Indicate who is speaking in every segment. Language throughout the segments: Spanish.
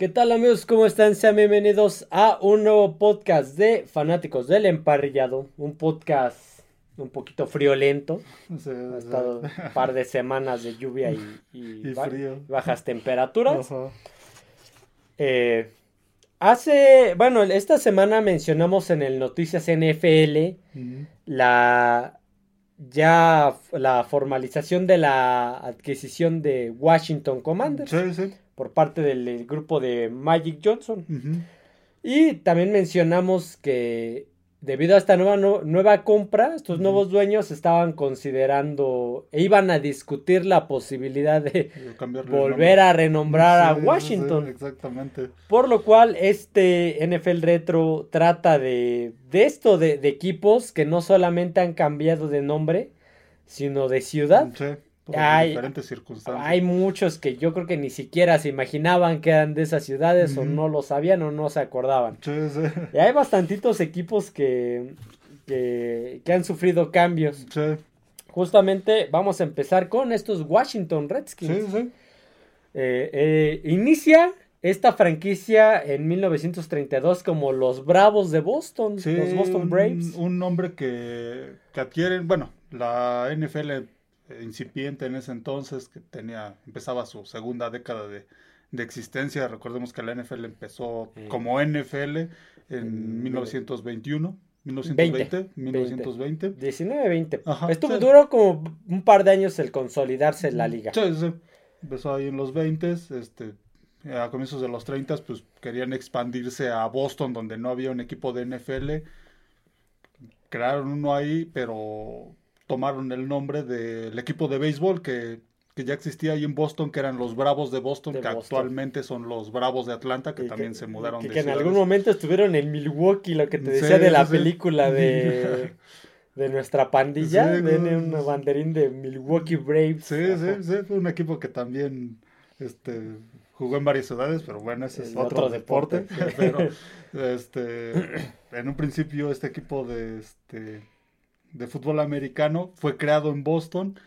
Speaker 1: ¿Qué tal amigos? ¿Cómo están? Sean bienvenidos a un nuevo podcast de Fanáticos del Emparrillado. Un podcast un poquito friolento.
Speaker 2: Sí,
Speaker 1: Ha
Speaker 2: sí.
Speaker 1: estado un par de semanas de lluvia y, y
Speaker 2: Y
Speaker 1: ba-
Speaker 2: frío.
Speaker 1: bajas temperaturas. Eh, hace, bueno, esta semana mencionamos en el Noticias NFL
Speaker 2: Ujú.
Speaker 1: la ya la formalización de la adquisición de Washington Commanders
Speaker 2: Sí, sí.
Speaker 1: Por parte del, del grupo de Magic Johnson. Y también mencionamos que debido a esta nueva, nu- nueva compra, estos nuevos dueños estaban considerando e iban a discutir la posibilidad de volver a renombrar
Speaker 2: Sí,
Speaker 1: a
Speaker 2: sí,
Speaker 1: Washington.
Speaker 2: exactamente.
Speaker 1: Por lo cual, este NFL Retro trata de, de esto, de, de equipos que no solamente han cambiado de nombre, sino de ciudad.
Speaker 2: Sí,
Speaker 1: Hay-
Speaker 2: diferentes circunstancias.
Speaker 1: Hay muchos que yo creo que ni siquiera se imaginaban que eran de esas ciudades o no lo sabían o no se acordaban.
Speaker 2: Sí, sí.
Speaker 1: Y hay bastantitos equipos que, que, que han sufrido cambios.
Speaker 2: Sí,
Speaker 1: Justamente vamos a empezar con estos Washington Redskins. Eh, eh, inicia esta franquicia en 1932 como los Bravos de Boston, los Boston
Speaker 2: un-
Speaker 1: Braves.
Speaker 2: Un nombre que, que adquieren, bueno, la NFL incipiente en ese entonces, que tenía, empezaba su segunda década de, de existencia. Recordemos que la NFL empezó
Speaker 1: Mm.
Speaker 2: como NFL en
Speaker 1: Mm.
Speaker 2: 1921, 1920, 1920.
Speaker 1: 19-20.
Speaker 2: Ajá,
Speaker 1: Estuvo
Speaker 2: sí.
Speaker 1: duró como un par de años el consolidarse la liga.
Speaker 2: Sí, sí. Empezó ahí en los 20, este, a comienzos de los 30, pues querían expandirse a Boston, donde no había un equipo de NFL. Crearon uno ahí, pero tomaron el nombre del equipo de béisbol que, que ya existía ahí en Boston, que eran los Bravos de Boston,
Speaker 1: De
Speaker 2: que
Speaker 1: Boston.
Speaker 2: actualmente son los Bravos de Atlanta, que
Speaker 1: Y
Speaker 2: también se mudaron
Speaker 1: que,
Speaker 2: de
Speaker 1: que en algún momento estuvieron en Milwaukee, lo que te
Speaker 2: Sí,
Speaker 1: decía de la
Speaker 2: sí,
Speaker 1: película de, de nuestra pandilla.
Speaker 2: Sí,
Speaker 1: Viene
Speaker 2: no,
Speaker 1: un banderín de Milwaukee Braves.
Speaker 2: Sí,
Speaker 1: Ajá.
Speaker 2: sí, sí, fue un equipo que también este, jugó en varias ciudades, pero bueno, ese es otro,
Speaker 1: otro
Speaker 2: deporte.
Speaker 1: deporte.
Speaker 2: pero este, en un principio este equipo de, este, de fútbol americano fue creado en Boston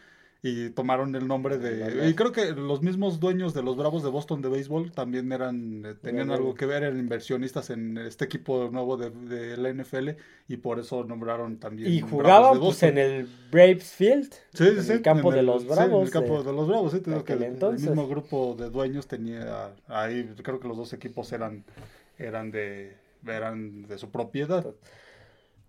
Speaker 2: y tomaron el nombre de... Y creo que los mismos dueños de los Bravos de Boston de béisbol también eran eh, tenían algo que ver, eran inversionistas en este equipo nuevo de, de la NFL y por eso nombraron también
Speaker 1: Y jugaban pues en el Braves Field.
Speaker 2: Sí,
Speaker 1: en
Speaker 2: sí,
Speaker 1: el campo
Speaker 2: en
Speaker 1: de los
Speaker 2: sí,
Speaker 1: Bravos.
Speaker 2: en el campo
Speaker 1: de-
Speaker 2: de los Bravos, sí, que
Speaker 1: aquel
Speaker 2: el, el
Speaker 1: entonces.
Speaker 2: mismo grupo de dueños tenía ahí, creo que los dos equipos eran, eran de, eran de su propiedad.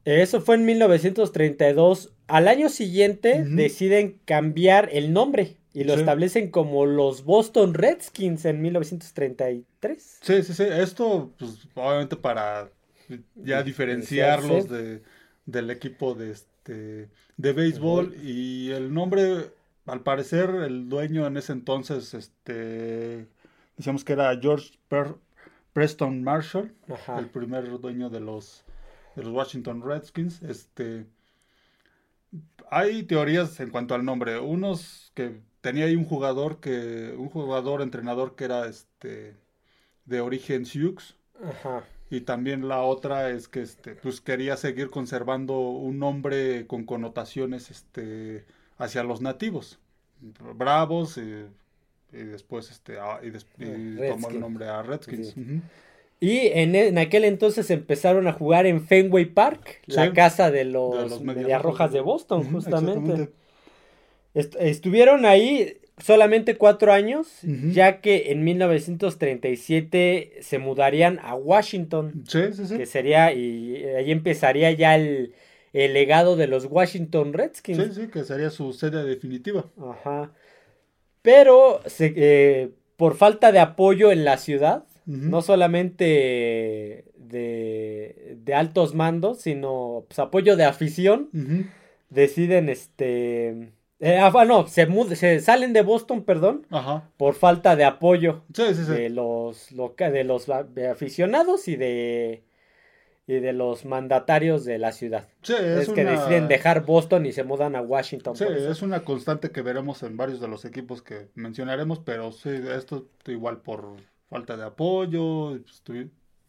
Speaker 1: Eso fue en 1932. Al año siguiente deciden cambiar el nombre y lo
Speaker 2: Sí.
Speaker 1: establecen como los Boston Redskins en 1933.
Speaker 2: Sí, sí, sí, esto, pues, obviamente para ya diferenciarlos de, del equipo de este, de béisbol y el nombre, al parecer, el dueño en ese entonces, este, decíamos que era George Per- Preston Marshall.
Speaker 1: Ajá.
Speaker 2: el primer dueño de los de los Washington Redskins. Este hay teorías en cuanto al nombre. Unos que tenía ahí un jugador que un jugador entrenador que era este de origen Sioux
Speaker 1: Ajá.
Speaker 2: y también la otra es que este pues quería seguir conservando un nombre con connotaciones este hacia los nativos. Bravos y, y después este ah, y, des- y tomó el nombre a Redskins.
Speaker 1: Sí. Y en, en aquel entonces empezaron a jugar en Fenway Park, la casa de los,
Speaker 2: De los
Speaker 1: Medias Rojas de Boston, justamente. Est- estuvieron ahí solamente cuatro años, ya que en 1937 se mudarían a Washington,
Speaker 2: Sí, sí, sí.
Speaker 1: que sería, y ahí empezaría ya el, el legado de los Washington Redskins.
Speaker 2: Sí, sí, que sería su sede definitiva.
Speaker 1: Ajá. Pero se- eh, por falta de apoyo en la ciudad, No solamente de, de altos mandos, sino pues, apoyo de afición, deciden este... eh, ah, bueno, se, mud- se salen de Boston, perdón,
Speaker 2: Ajá.
Speaker 1: por falta de apoyo
Speaker 2: Sí, sí, sí.
Speaker 1: de los, loca- de los de aficionados y de, y de los mandatarios de la ciudad.
Speaker 2: Sí,
Speaker 1: Es,
Speaker 2: es,
Speaker 1: que
Speaker 2: una...
Speaker 1: deciden dejar Boston y se mudan a Washington.
Speaker 2: Sí, es una constante que veremos en varios de los equipos que mencionaremos, pero sí, esto igual por falta de apoyo, pues,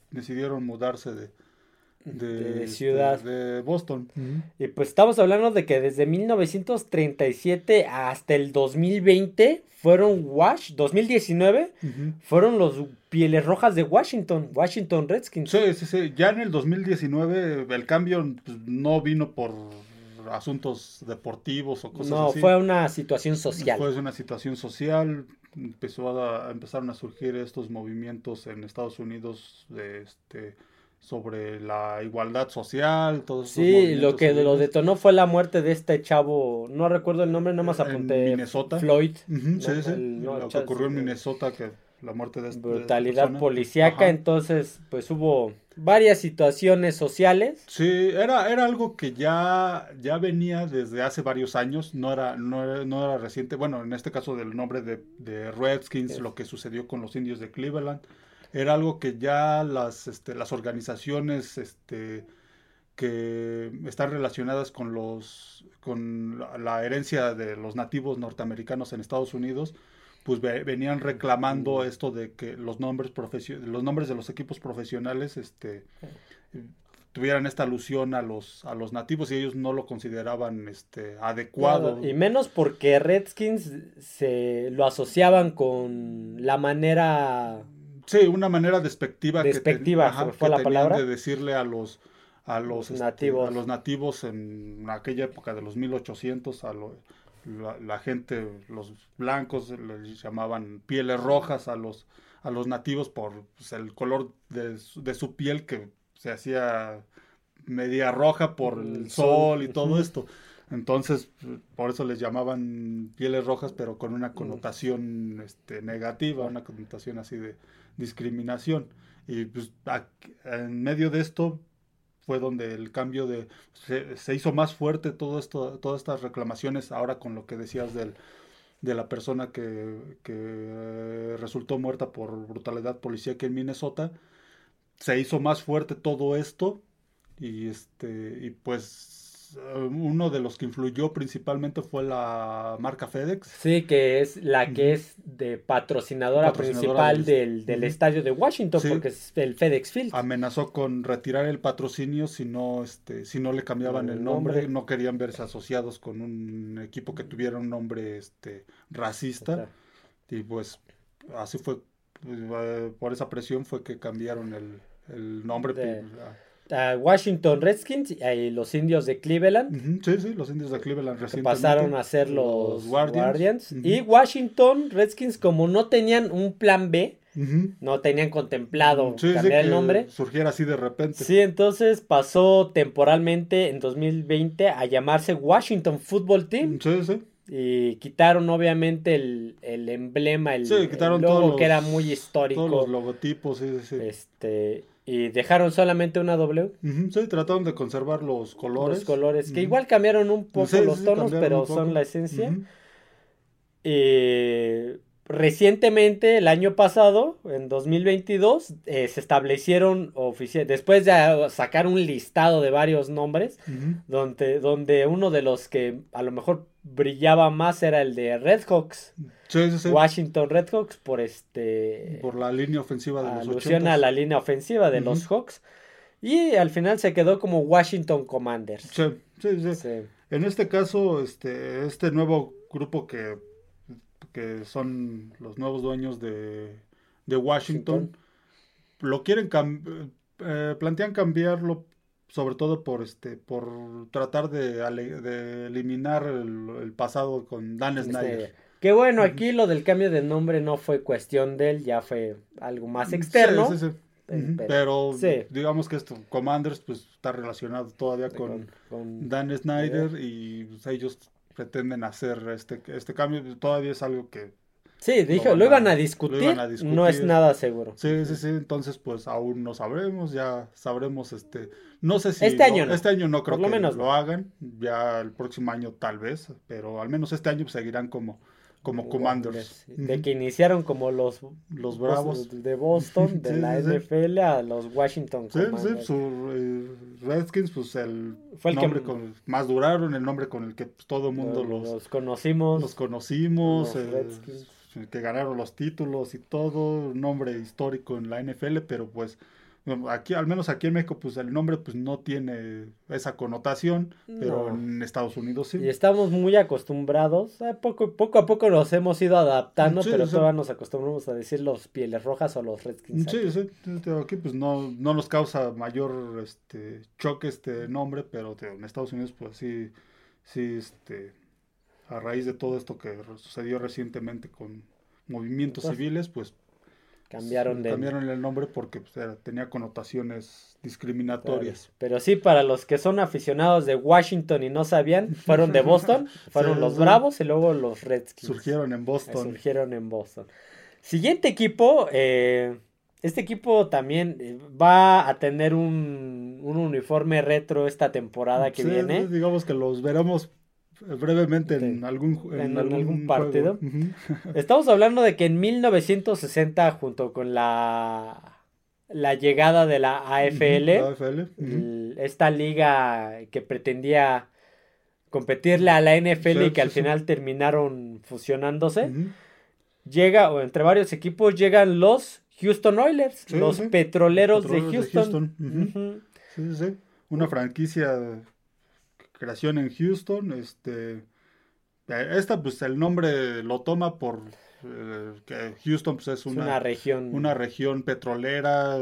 Speaker 2: decidieron mudarse de,
Speaker 1: de, ciudad.
Speaker 2: De, Boston.
Speaker 1: Y pues estamos hablando de que desde 1937 hasta el 2020 fueron Wash, 2019, fueron los Pieles Rojas de Washington, Washington Redskins.
Speaker 2: Sí, sí, sí. Ya en el 2019 el cambio pues, no vino por asuntos deportivos o cosas así.
Speaker 1: No, fue una situación social.
Speaker 2: Fue una situación social. Empezó a, empezaron a surgir estos movimientos en Estados Unidos de este sobre la igualdad social, todo
Speaker 1: Sí, lo que lo detonó fue la muerte de este chavo, no recuerdo el nombre, nada más apunté.
Speaker 2: Minnesota.
Speaker 1: Floyd.
Speaker 2: sí, sí, lo que ocurrió en Minnesota, que la muerte de
Speaker 1: este Brutalidad policíaca, entonces pues hubo varias situaciones sociales.
Speaker 2: Sí, era, era algo que ya, ya venía desde hace varios años, no era, no era, no era reciente, bueno, en este caso del nombre de, de Redskins, lo que sucedió con los indios de Cleveland, era algo que ya las, este, las organizaciones este, que están relacionadas con, los, con la herencia de los nativos norteamericanos en Estados Unidos, pues venían reclamando esto de que los nombres los nombres de los equipos profesionales este tuvieran esta alusión a los a los nativos y ellos no lo consideraban este adecuado.
Speaker 1: y menos porque Redskins se lo asociaban con la manera
Speaker 2: sí una manera despectiva
Speaker 1: despectiva que, fue la palabra
Speaker 2: de decirle a los a los nativos. este, a los nativos en aquella época de los 1800 a los la, gente, los blancos les llamaban pieles rojas a los, a los nativos por pues, el color de, su piel que se hacía media roja por el sol y todo esto. Entonces, por eso les llamaban pieles rojas, pero con una connotación este, negativa, una connotación así de discriminación. Y pues en medio de esto, fue donde el cambio de se, hizo más fuerte todo esto todas estas reclamaciones ahora con lo que decías del de la persona que, que resultó muerta por brutalidad policíaca en Minnesota se hizo más fuerte todo esto y este y pues uno de los que influyó principalmente fue la marca FedEx.
Speaker 1: Sí, que es la que es de patrocinadora, principal del, del estadio de Washington, porque es el FedEx Field.
Speaker 2: Amenazó con retirar el patrocinio si no, este, si no le cambiaban el, nombre. no querían verse asociados con un equipo que tuviera un nombre este, racista. Y pues así fue, eh, por esa presión fue que cambiaron el, el nombre.
Speaker 1: Pues, Washington Redskins y los indios de Cleveland.
Speaker 2: Sí, sí, los indios de Cleveland
Speaker 1: pasaron a ser los, Guardians. Y Washington Redskins, como no tenían un plan B, no tenían contemplado cambiar el nombre.
Speaker 2: Surgiera así de repente.
Speaker 1: Sí, entonces pasó temporalmente en 2020 a llamarse Washington Football Team.
Speaker 2: Sí, sí.
Speaker 1: Y quitaron obviamente el, emblema, el, logo que era muy histórico.
Speaker 2: Todos los logotipos, sí, sí.
Speaker 1: Este, y dejaron solamente una W.
Speaker 2: sí, trataron de conservar los colores.
Speaker 1: Los colores, que igual cambiaron un poco los tonos, pero son la esencia. Y recientemente, el año pasado, en 2022, eh, se establecieron oficialmente, después de sacar un listado de varios nombres, donde, donde uno de los que a lo mejor brillaba más era el de Washington Redhawks por este
Speaker 2: por la línea ofensiva de
Speaker 1: los alusión a la línea ofensiva de los Hawks y al final se quedó como Washington Commanders.
Speaker 2: Sí, sí, sí. En este caso, este este nuevo grupo que que son los nuevos dueños de, de Washington, lo quieren eh, plantean cambiarlo sobre todo por este por tratar de, de eliminar el, pasado con Dan este, Snyder.
Speaker 1: Que bueno, aquí lo del cambio de nombre no fue cuestión de él, ya fue algo más externo.
Speaker 2: Sí, sí, sí. Pero, digamos que esto, Commanders, pues está relacionado todavía con, Dan Snyder y pues, ellos pretenden hacer este, este cambio. Todavía es algo que
Speaker 1: Sí, dijo, lo, iban a discutir, no es nada seguro.
Speaker 2: Sí, sí, sí, entonces pues aún no sabremos, ya sabremos, este, no sé si...
Speaker 1: Este año
Speaker 2: no. Este año no creo que lo, menos lo hagan, ya el próximo año tal vez, pero al menos este año seguirán como, como Commanders.
Speaker 1: De que iniciaron como los,
Speaker 2: los Bravos
Speaker 1: de Boston, de la NFL a los Washington
Speaker 2: Commanders. Sí, su eh, Redskins, pues el, Fue el nombre con, más duraron, el nombre con el que pues, todo el mundo los,
Speaker 1: los, conocimos.
Speaker 2: Los conocimos. Los que ganaron los títulos y todo, nombre histórico en la NFL, pero pues Aquí, al menos aquí en México, pues el nombre pues no tiene esa connotación, pero en Estados Unidos sí.
Speaker 1: Y estamos muy acostumbrados, eh, poco, poco a poco nos hemos ido adaptando, pero todavía nos acostumbramos a decir los pieles rojas o los Redskins.
Speaker 2: Sí, sí, aquí pues no, no nos causa mayor este choque este nombre, pero en Estados Unidos pues sí, sí, este, a raíz de todo esto que sucedió recientemente con movimientos civiles, pues Cambiaron, de... cambiaron el nombre porque pues, tenía connotaciones discriminatorias.
Speaker 1: Pero sí, para los que son aficionados de Washington y no sabían, fueron de Boston, fueron los Bravos y luego los Redskins.
Speaker 2: Surgieron en Boston.
Speaker 1: surgieron en Boston. Siguiente equipo, eh, este equipo también eh, va a tener un, un uniforme retro esta temporada que viene.
Speaker 2: Digamos que los veremos brevemente en algún, en, algún,
Speaker 1: partido. Estamos hablando de que en 1960, junto con la, la llegada de la AFL, esta liga que pretendía competirle a la NFL y que al final terminaron fusionándose, llega, o entre varios equipos, llegan los Houston Oilers, los petroleros, de Houston.
Speaker 2: Sí, sí, Una franquicia en Houston. Este, esta, pues el nombre lo toma por eh, que Houston pues, es una, región. Una región petrolera.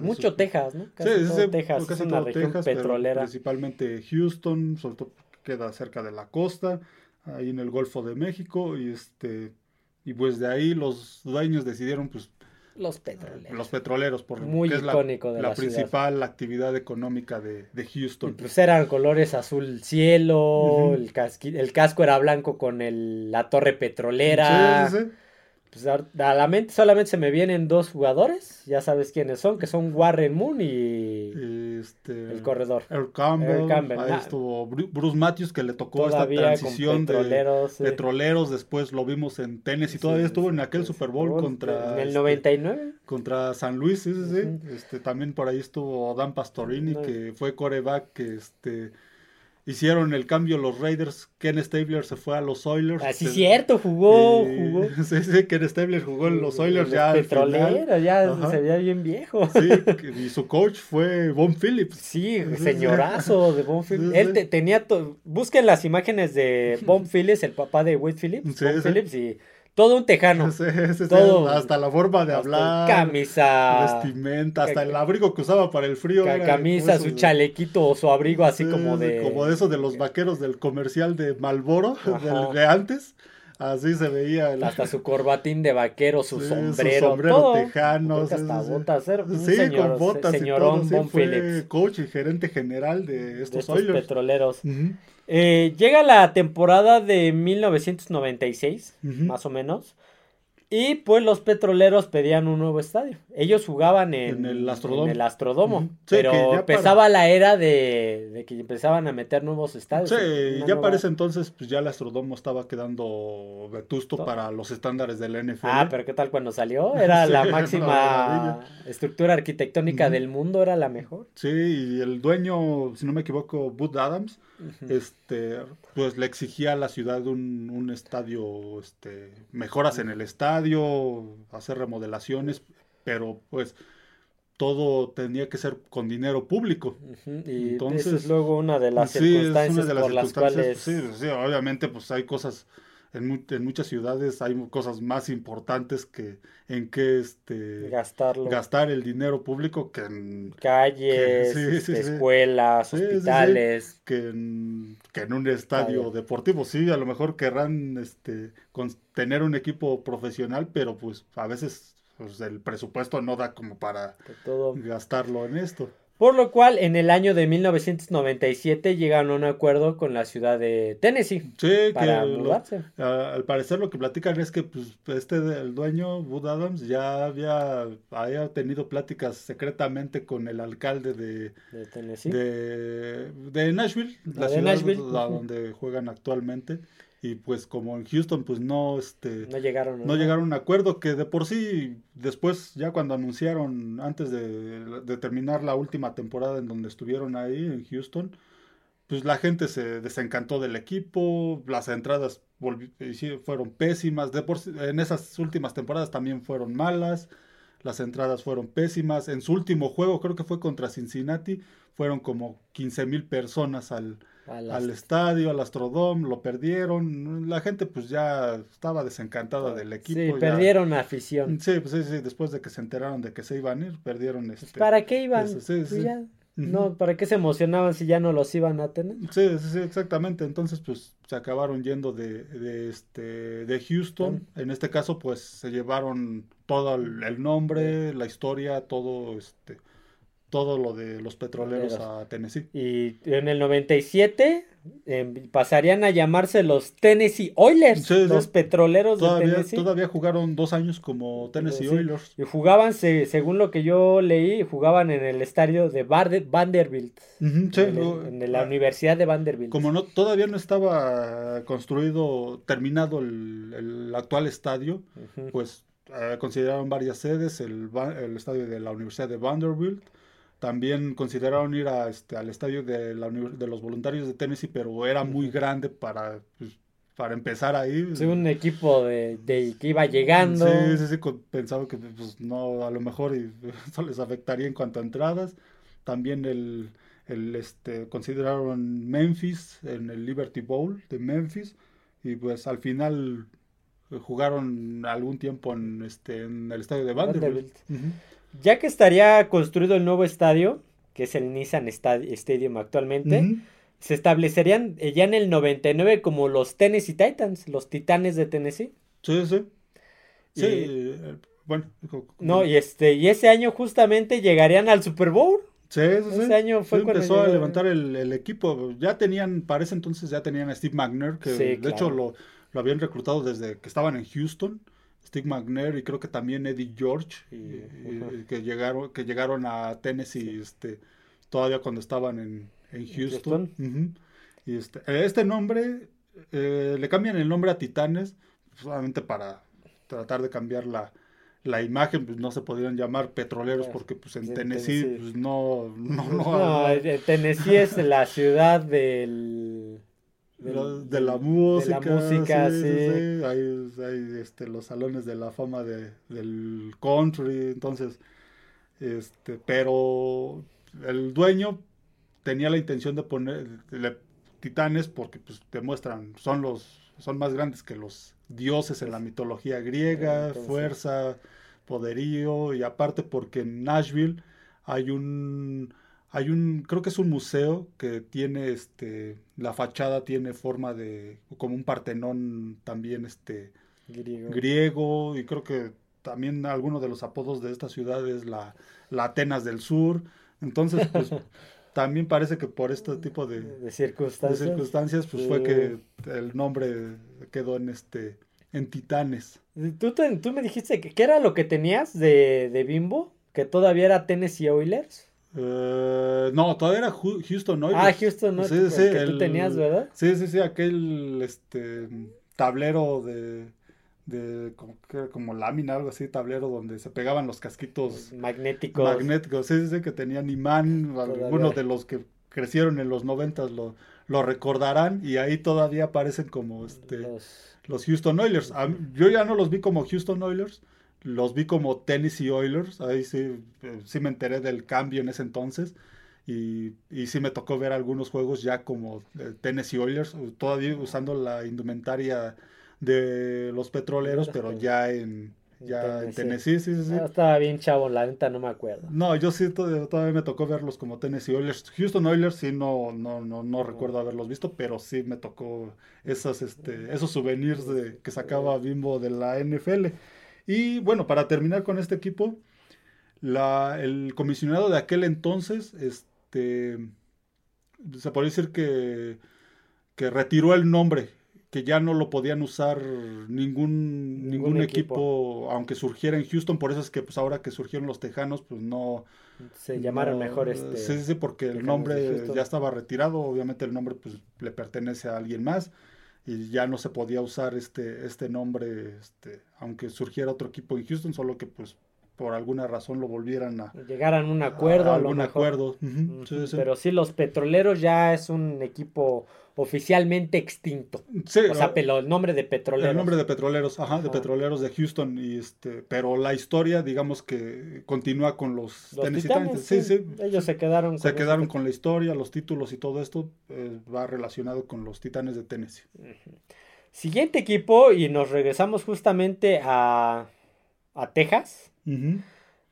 Speaker 1: Mucho Texas, ¿no? Casi sí, todo Texas es una
Speaker 2: región petrolera. Principalmente Houston, sobre todo queda cerca de la costa, ahí en el Golfo de México, y este y pues de ahí los dueños decidieron pues
Speaker 1: los petroleros.
Speaker 2: Los petroleros, por Muy icónico la, de la, principal actividad económica de, Houston.
Speaker 1: pues eran colores azul cielo, el, el casco era blanco con el, la torre petrolera. Sí, sí, sí. Pues a, la mente solamente se me vienen dos jugadores, ya sabes quiénes son, que son Warren Moon y este, el corredor.
Speaker 2: Earl Campbell, ahí estuvo Bruce Matthews que le tocó esta transición petroleros, de petroleros, después lo vimos en tenis y todavía estuvo en aquel Super Bowl contra...
Speaker 1: En el 99. Este,
Speaker 2: contra San Luis, sí, sí, sí. Este, también por ahí estuvo Dan Pastorini, que fue coreback, que este hicieron el cambio los Raiders. Ken Stabler se fue a los Oilers.
Speaker 1: Así ah, es cierto, jugó, jugó.
Speaker 2: Sí, sí, Ken Stabler jugó en los Oilers ya.
Speaker 1: Petrolero, ya se veía bien viejo.
Speaker 2: Sí, y su coach fue Von Phillips.
Speaker 1: Sí, señorazo de Von Phillips. Él tenía, busquen las imágenes de Von Phillips, el papá de Wade Phillips. Von Phillips y todo un tejano. todo.
Speaker 2: Hasta la forma de hablar.
Speaker 1: Camisa.
Speaker 2: Vestimenta, hasta el abrigo que usaba para el frío.
Speaker 1: camisa, su chalequito o su abrigo así como de...
Speaker 2: Como de eso de los vaqueros del comercial de Malboro, de antes. Así se veía.
Speaker 1: Hasta su corbatín de vaquero, su sombrero. Su sombrero tejano. Hasta botas. sí, con botas.
Speaker 2: Señorón y todo, fue coach y gerente general de estos, de estos
Speaker 1: petroleros. Eh, llega la temporada de 1996, más o menos. Y pues los petroleros pedían un nuevo estadio. Ellos jugaban en, el Astrodomo. pero empezaba la era de, que empezaban a meter nuevos estadios.
Speaker 2: Sí, ya para ese entonces pues ya el Astrodomo estaba quedando vetusto para los estándares del NFL.
Speaker 1: Ah, pero ¿qué tal cuando salió? Era la máxima estructura arquitectónica del mundo, era la mejor.
Speaker 2: Sí, y el dueño, si no me equivoco, Bud Adams, este, pues le exigía a la ciudad un, un estadio, este, mejoras en el estadio, hacer remodelaciones, pero pues todo tenía que ser con dinero público.
Speaker 1: Y Entonces, es luego una de las circunstancias por las cuales...
Speaker 2: Sí, sí, obviamente pues hay cosas en, en, muchas ciudades hay cosas más importantes que en que este gastar el dinero público que en
Speaker 1: calles, este, escuelas, hospitales,
Speaker 2: que en, que en un estadio deportivo. Sí, a lo mejor querrán este con, tener un equipo profesional, pero pues a veces pues, el presupuesto no da como para gastarlo en esto.
Speaker 1: Por lo cual, en el año de 1997 llegaron a un acuerdo con la ciudad de Tennessee
Speaker 2: sí, para mudarse. al parecer lo que platican es que pues, este el dueño, Bud Adams, ya había, había tenido pláticas secretamente con el alcalde de,
Speaker 1: de Tennessee.
Speaker 2: De, de Nashville, la, ciudad donde juegan actualmente y pues como en Houston pues no este
Speaker 1: no llegaron
Speaker 2: no llegaron a un acuerdo que de por sí después ya cuando anunciaron antes de, terminar la última temporada en donde estuvieron ahí en Houston pues la gente se desencantó del equipo las entradas fueron pésimas de por en esas últimas temporadas también fueron malas las entradas fueron pésimas. En su último juego, creo que fue contra Cincinnati, fueron como 15 mil personas al, al, estadio, al Astrodome, lo perdieron. La gente pues ya estaba desencantada del equipo.
Speaker 1: Sí, perdieron afición.
Speaker 2: Sí, pues sí, sí, después de que se enteraron de que se iban a ir, perdieron este...
Speaker 1: ¿Para qué iban? sí, pues No, ¿para qué se emocionaban si ya no los iban a tener?
Speaker 2: Sí, sí, exactamente. Entonces, pues se acabaron yendo de, de este, de Houston. En este caso, pues se llevaron todo el nombre, la historia, todo este todo lo de los petroleros a Tennessee.
Speaker 1: Y en el 97 em, pasarían a llamarse los Tennessee Oilers, los petroleros
Speaker 2: de
Speaker 1: Tennessee.
Speaker 2: Todavía jugaron dos años como Tennessee Oilers.
Speaker 1: Y jugaban, según lo que yo leí, jugaban en el estadio de Vanderbilt. en, la ah, Universidad de Vanderbilt.
Speaker 2: Como no todavía no estaba construido, terminado el, actual estadio, pues eh, consideraron varias sedes, el, el estadio de la Universidad de Vanderbilt también consideraron ir a, este, al estadio de, la, de los voluntarios de Tennessee, pero era muy grande para, pues, para empezar ahí.
Speaker 1: Sí, un equipo de, que iba llegando.
Speaker 2: Sí, sí, sí, pensaba que pues, no, a lo mejor eso les afectaría en cuanto a entradas. También el, el, este, consideraron Memphis en el Liberty Bowl de Memphis y pues al final jugaron algún tiempo en, este, en el estadio de Vanderbilt.
Speaker 1: Ya que estaría construido el nuevo estadio, que es el Nissan Stadium actualmente, se establecerían eh, ya en el 99 como los Tennessee Titans, los Titanes de Tennessee.
Speaker 2: Sí, sí. Sí, eh, bueno.
Speaker 1: No, y este y ese año justamente llegarían al Super Bowl.
Speaker 2: Sí, sí, sí. Ese año fue cuando empezó a levantar el, equipo. Ya tenían, para ese entonces ya tenían a Steve Magner, que de hecho lo, lo habían reclutado desde que estaban en Houston. Steve McNair y creo que también Eddie George, que, llegaron, que llegaron a Tennessee este, todavía cuando estaban en, Houston. y este, este nombre, eh, le cambian el nombre a Titanes, solamente para tratar de cambiar la, la imagen, pues no se podrían llamar petroleros porque pues en Tennessee, Pues, no, no, no,
Speaker 1: Tennessee es la ciudad del
Speaker 2: de, la música. De la música, sí. Hay, este, los salones de la fama de, del country, entonces, este, pero el dueño tenía la intención de poner titanes porque pues demuestran, son los, son más grandes que los dioses en la mitología griega, fuerza, poderío, y aparte porque en Nashville hay un hay un, creo que es un museo que tiene, este, la fachada tiene forma de, como un partenón también, este, griego, y creo que también alguno de los apodos de esta ciudad es la, la Atenas del Sur. Entonces, pues, también parece que por este tipo de,
Speaker 1: circunstancias,
Speaker 2: circunstancias pues fue que el nombre quedó en este, en Titanes.
Speaker 1: ¿Tú, tú me dijiste que, ¿qué era lo que tenías de, de Bimbo? ¿Que todavía era Tennessee Oilers?
Speaker 2: Eh, no, todavía era Houston Oilers.
Speaker 1: Ah, Houston Oilers. Sí, sí, que tú tenías, ¿verdad?
Speaker 2: Sí, sí, sí, aquel este tablero de, de como, como lámina, algo así, tablero donde se pegaban los casquitos
Speaker 1: magnéticos.
Speaker 2: Magnéticos, sí, sí, sí, que tenían imán. Algunos de los que crecieron en los noventas lo, lo recordarán y ahí todavía aparecen como este los, Houston Oilers. yo ya no los vi como Houston Oilers, los vi como Tennessee Oilers, ahí sí, eh, sí me enteré del cambio en ese entonces. Y, y sí me tocó ver algunos juegos ya como eh, Tennessee Oilers, todavía usando la indumentaria de los petroleros, pero ya en, ya en Tennessee, sí, sí, sí.
Speaker 1: estaba bien chavo, la neta no me acuerdo.
Speaker 2: No, yo sí todavía, me tocó verlos como Tennessee Oilers. Houston Oilers sí no, no, no, no recuerdo haberlos visto, pero sí me tocó esas, este, esos souvenirs de, que sacaba Bimbo de la NFL. Y bueno, para terminar con este equipo, la, el comisionado de aquel entonces, este, se puede decir que, que retiró el nombre, que ya no lo podían usar ningún, ningún, equipo. aunque surgiera en Houston, por eso es que pues ahora que surgieron los Tejanos, pues no...
Speaker 1: Se llamaron mejor este...
Speaker 2: Sí, sí, porque el nombre ya estaba retirado, obviamente el nombre pues le pertenece a alguien más y ya no se podía usar este, este nombre, este, aunque surgiera otro equipo en Houston, solo que pues por alguna razón lo volvieran a
Speaker 1: llegaran a un acuerdo,
Speaker 2: a algún acuerdo. sí,
Speaker 1: sí. Pero sí, los petroleros ya es un equipo oficialmente extinto. Sí, o sea, el nombre de petroleros.
Speaker 2: El nombre de petroleros, ajá, de petroleros de Houston y este, pero la historia, digamos que continúa con los,
Speaker 1: los Titanes, sí, sí, Ellos se quedaron
Speaker 2: con se quedaron con la historia, los títulos y todo esto eh, va relacionado con los Titanes de Tennessee.
Speaker 1: Siguiente equipo y nos regresamos justamente a a Texas.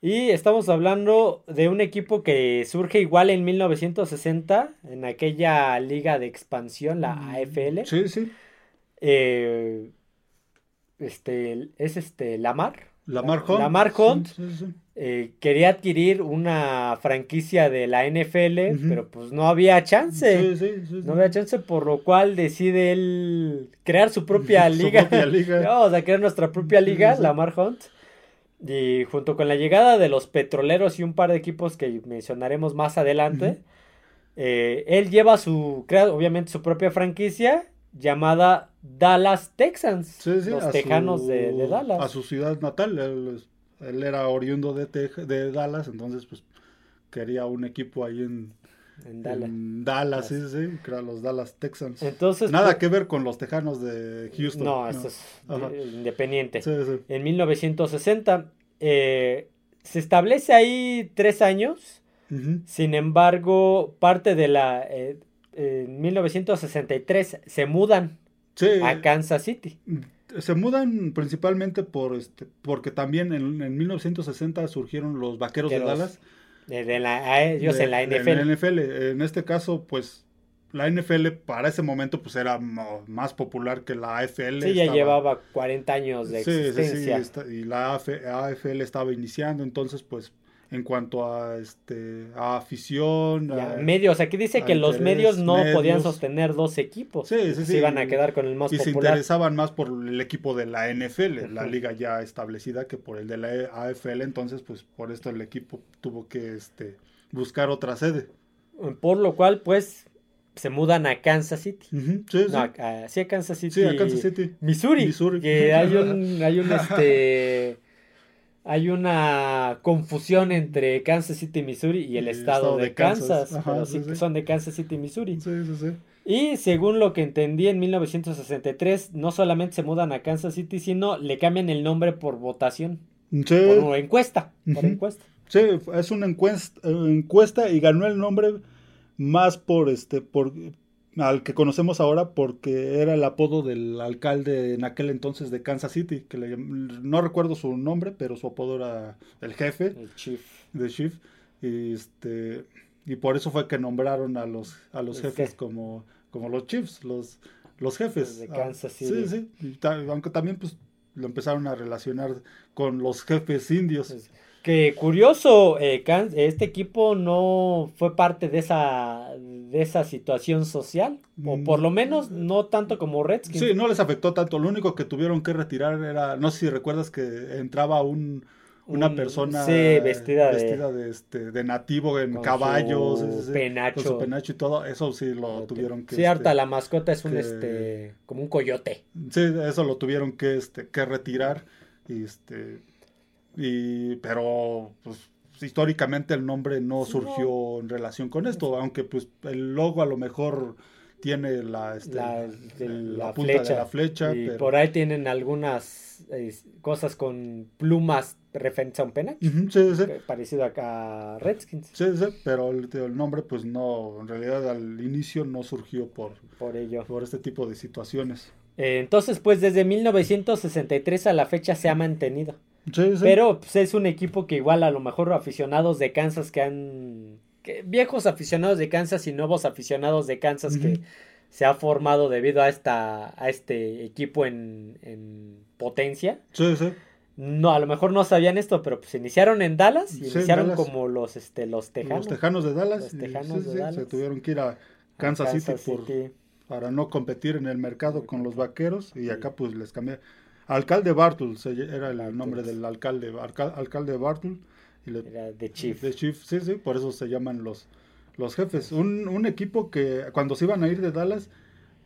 Speaker 1: Y estamos hablando de un equipo que surge igual en 1960, en aquella liga de expansión, la mm, AFL.
Speaker 2: Sí, sí.
Speaker 1: Eh, este, es este, Lamar.
Speaker 2: Lamar Hunt.
Speaker 1: Lamar Hunt. Eh, quería adquirir una franquicia de la NFL, pero pues no había chance. no había chance, por lo cual decide él crear su propia liga. Su propia liga. Vamos a crear nuestra propia liga, Lamar Hunt. Y junto con la llegada de los petroleros y un par de equipos que mencionaremos más adelante, eh, él lleva su, obviamente su propia franquicia llamada Dallas Texans, los Tejanos de, Dallas.
Speaker 2: A su ciudad natal, él, era oriundo de, de Dallas, entonces pues quería un equipo ahí en, en Dallas. Dallas, sí, sí, los Dallas Texans. Entonces, Nada pues, que ver con los Tejanos de Houston.
Speaker 1: No, eso es independiente. En 1960 eh, se establece ahí tres años. Sin embargo, parte de la... Eh, en 1963 se mudan a Kansas City.
Speaker 2: Se mudan principalmente por este, porque también en, en 1960 surgieron los vaqueros de Dallas
Speaker 1: de, la, ellos en la NFL.
Speaker 2: En la NFL. En este caso, pues la NFL para ese momento pues era más popular que la AFL.
Speaker 1: Sí, ya llevaba 40 años de existencia.
Speaker 2: Sí, sí, y la AFL estaba iniciando, entonces pues en cuanto a este a afición
Speaker 1: a, medios aquí dice que los medios no podían sostener dos equipos sí, sí, se iban a quedar con el más
Speaker 2: y se interesaban más por el equipo de la NFL la liga ya establecida que por el de la AFL entonces pues por esto el equipo tuvo que este buscar otra sede
Speaker 1: por lo cual pues se mudan a Kansas City.
Speaker 2: sí, sí.
Speaker 1: a, sí, a Kansas City.
Speaker 2: Sí, a Kansas City.
Speaker 1: Missouri. Missouri. Que hay un, hay un este hay una confusión entre Kansas City, Missouri y el, estado, de, Kansas. son de Kansas City, Missouri.
Speaker 2: Sí, sí, sí.
Speaker 1: Y según lo que entendí en 1963, no solamente se mudan a Kansas City, sino le cambian el nombre por votación. Sí. Por encuesta. Por encuesta.
Speaker 2: Sí, es una encuesta, encuesta y ganó el nombre más por este, por al que conocemos ahora porque era el apodo del alcalde en aquel entonces de Kansas City, que le, no recuerdo su nombre, pero su apodo era el jefe.
Speaker 1: El chief.
Speaker 2: De chief. Y, este, y por eso fue que nombraron a los, a los jefes como, como los chiefs, los, los jefes.
Speaker 1: de Kansas City.
Speaker 2: Sí, sí. aunque también pues lo empezaron a relacionar con los jefes indios.
Speaker 1: Que curioso, eh, este equipo no fue parte de esa, de esa situación social, o mm. por lo menos no tanto como Redskins.
Speaker 2: Sí, no les afectó tanto. Lo único que tuvieron que retirar era, no sé si recuerdas que entraba un, una persona
Speaker 1: vestida,
Speaker 2: de, este, de nativo en caballos,
Speaker 1: penacho.
Speaker 2: con su penacho y todo, eso sí lo tuvieron que...
Speaker 1: Sí, harta, este, la mascota es un, este, como un coyote.
Speaker 2: Sí, eso lo tuvieron que, este, que retirar y este y, pero, pues, históricamente el nombre no surgió en relación con esto, aunque pues el logo a lo mejor tiene la, este,
Speaker 1: la, punta de la flecha. Y por ahí tienen algunas cosas con plumas referentes a un penacho. Parecido acá a Redskins.
Speaker 2: Sí, pero el, el, nombre pues no, en realidad al inicio no surgió por,
Speaker 1: por ello.
Speaker 2: Por este tipo de situaciones.
Speaker 1: Eh, entonces pues desde 1963 a la fecha se ha mantenido. Pero pues, es un equipo que igual a lo mejor aficionados de Kansas que han... viejos aficionados de Kansas y nuevos aficionados de Kansas que se ha formado debido a esta a este equipo en, en potencia.
Speaker 2: Sí, sí.
Speaker 1: No, a lo mejor no sabían esto, pero pues iniciaron en Dallas y iniciaron como los este los tejanos.
Speaker 2: Los tejanos de Dallas. Los tejanos de Dallas. Se tuvieron que ir a Kansas, City, para no competir en el mercado con los vaqueros y acá pues les cambié Alcalde Bartul era el nombre del alcalde, alcalde Bartul.
Speaker 1: Y era de Chief.
Speaker 2: De Chief, sí, sí, por eso se llaman los, los jefes. Un, un equipo que cuando se iban a ir de Dallas,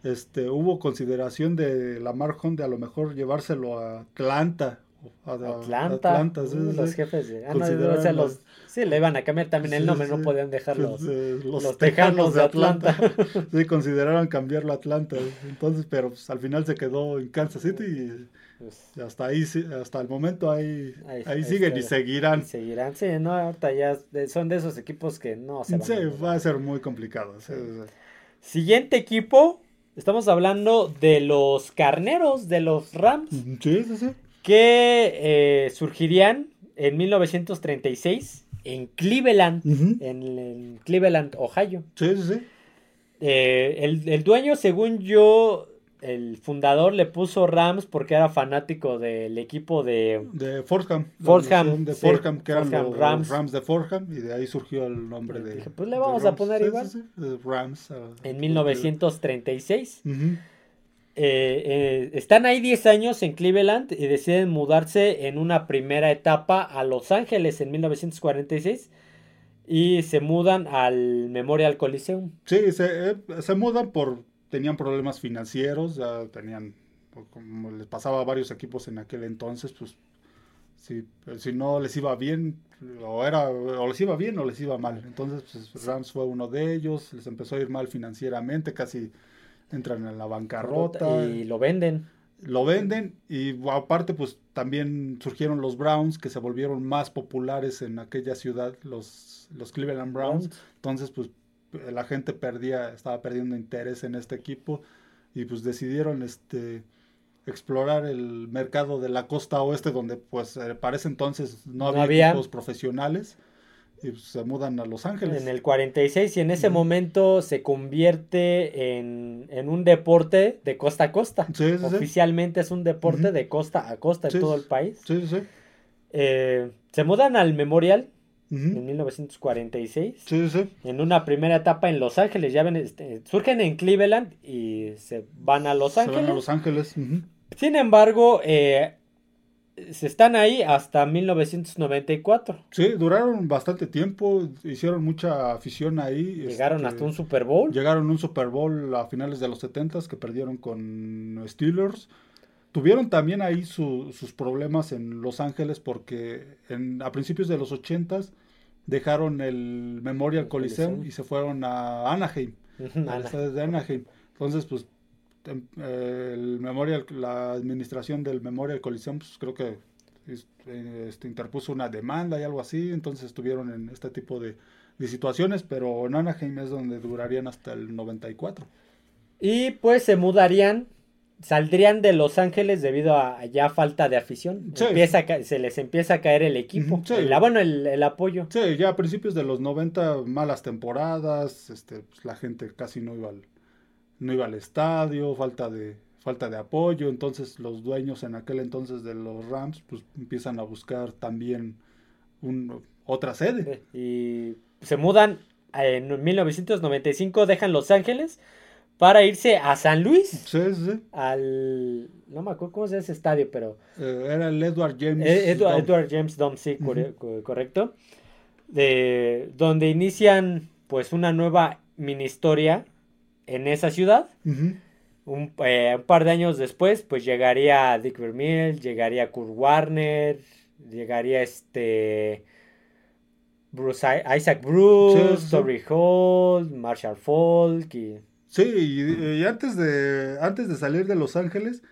Speaker 2: este, hubo consideración de Lamar Hunt de a lo mejor llevárselo a Atlanta
Speaker 1: Atlanta, Atlanta sí, los jefes de, ah, no, los, sí le iban a cambiar también el nombre, no podían dejar pues, los,
Speaker 2: los, tejanos de Atlanta. sí, consideraron cambiarlo a Atlanta, entonces, pero pues, al final se quedó en Kansas City y pues, hasta ahí, hasta el momento ahí, ahí, siguen y seguirán.
Speaker 1: seguirán, sí, no, ahorita ya son de esos equipos que no se
Speaker 2: van Sí, va a ser muy complicado.
Speaker 1: Siguiente equipo, estamos hablando de los carneros de los Rams.
Speaker 2: Sí, sí, sí
Speaker 1: que eh, surgirían en 1936 en Cleveland, en, Cleveland, Ohio.
Speaker 2: Sí, sí, sí.
Speaker 1: Eh, el, dueño, según yo, el fundador le puso Rams porque era fanático del equipo de...
Speaker 2: De Fordham.
Speaker 1: Fordham.
Speaker 2: De Fordham, que eran los Rams. de Fordham, y de ahí surgió el nombre de...
Speaker 1: pues le vamos a poner igual.
Speaker 2: Rams.
Speaker 1: en 1936. Eh, eh, están ahí 10 años en Cleveland y deciden mudarse en una primera etapa a Los Ángeles en 1946 y se mudan al Memorial Coliseum.
Speaker 2: Sí, se, eh, se mudan por, tenían problemas financieros, ya tenían, como les pasaba a varios equipos en aquel entonces, pues si, si no les iba bien, o, era, o les iba bien o les iba mal. Entonces pues, Rams fue uno de ellos, les empezó a ir mal financieramente, casi entran en la bancarrota.
Speaker 1: Y lo venden.
Speaker 2: Lo venden y aparte pues también surgieron los Browns que se volvieron más populares en aquella ciudad, los, los Cleveland Browns. Entonces pues la gente perdía, estaba perdiendo interés en este equipo y pues decidieron este explorar el mercado de la costa oeste donde pues eh, para ese entonces no, había, equipos profesionales y pues, se mudan a Los Ángeles.
Speaker 1: En el 46 y en ese momento se convierte en, un deporte de costa a costa. Oficialmente es un deporte de costa a costa en todo el país.
Speaker 2: Sí, sí.
Speaker 1: Eh, se mudan al Memorial en 1946.
Speaker 2: Sí, sí.
Speaker 1: En una primera etapa en Los Ángeles. Ya ven, este, surgen en Cleveland y se van a Los Ángeles. Se van
Speaker 2: a Los Ángeles.
Speaker 1: Sin embargo, eh, se están ahí hasta 1994.
Speaker 2: Sí, duraron bastante tiempo, hicieron mucha afición ahí.
Speaker 1: Llegaron este, hasta un Super Bowl.
Speaker 2: Llegaron a un Super Bowl a finales de los 70 que perdieron con Steelers. Tuvieron también ahí sus problemas en Los Ángeles porque en, a principios de los 80 dejaron el Memorial Coliseum y se fueron a Anaheim, de Anaheim. Entonces, pues Em, el Memorial, la administración del Memorial Coliseum, pues creo que este, interpuso una demanda y algo así, entonces estuvieron en este tipo de, situaciones, pero en Anaheim es donde durarían hasta el 94.
Speaker 1: Y pues se mudarían, saldrían de Los Ángeles debido a ya falta de afición. Empieza se les empieza a caer el equipo, el, bueno, el, apoyo.
Speaker 2: Sí, ya a principios de los 90, malas temporadas, este, pues, la gente casi no iba al, no iba al estadio, falta de, falta de apoyo, entonces los dueños en aquel entonces de los Rams pues empiezan a buscar también un, otra sede.
Speaker 1: Y se mudan en 1995, dejan Los Ángeles para irse a San Luis.
Speaker 2: Sí, sí.
Speaker 1: Al. No me acuerdo cómo se llama ese estadio, pero.
Speaker 2: Eh, era el Edward James.
Speaker 1: Eh, Edward, James Dome, sí, correcto. De, donde inician pues una nueva mini historia en esa ciudad. Eh, un, par de años después, pues llegaría Dick Vermeil, llegaría Kurt Warner, llegaría este Bruce, Isaac Bruce, Toby Hall, Marshall Falk y...
Speaker 2: Sí, y, antes de antes de salir de Los Ángeles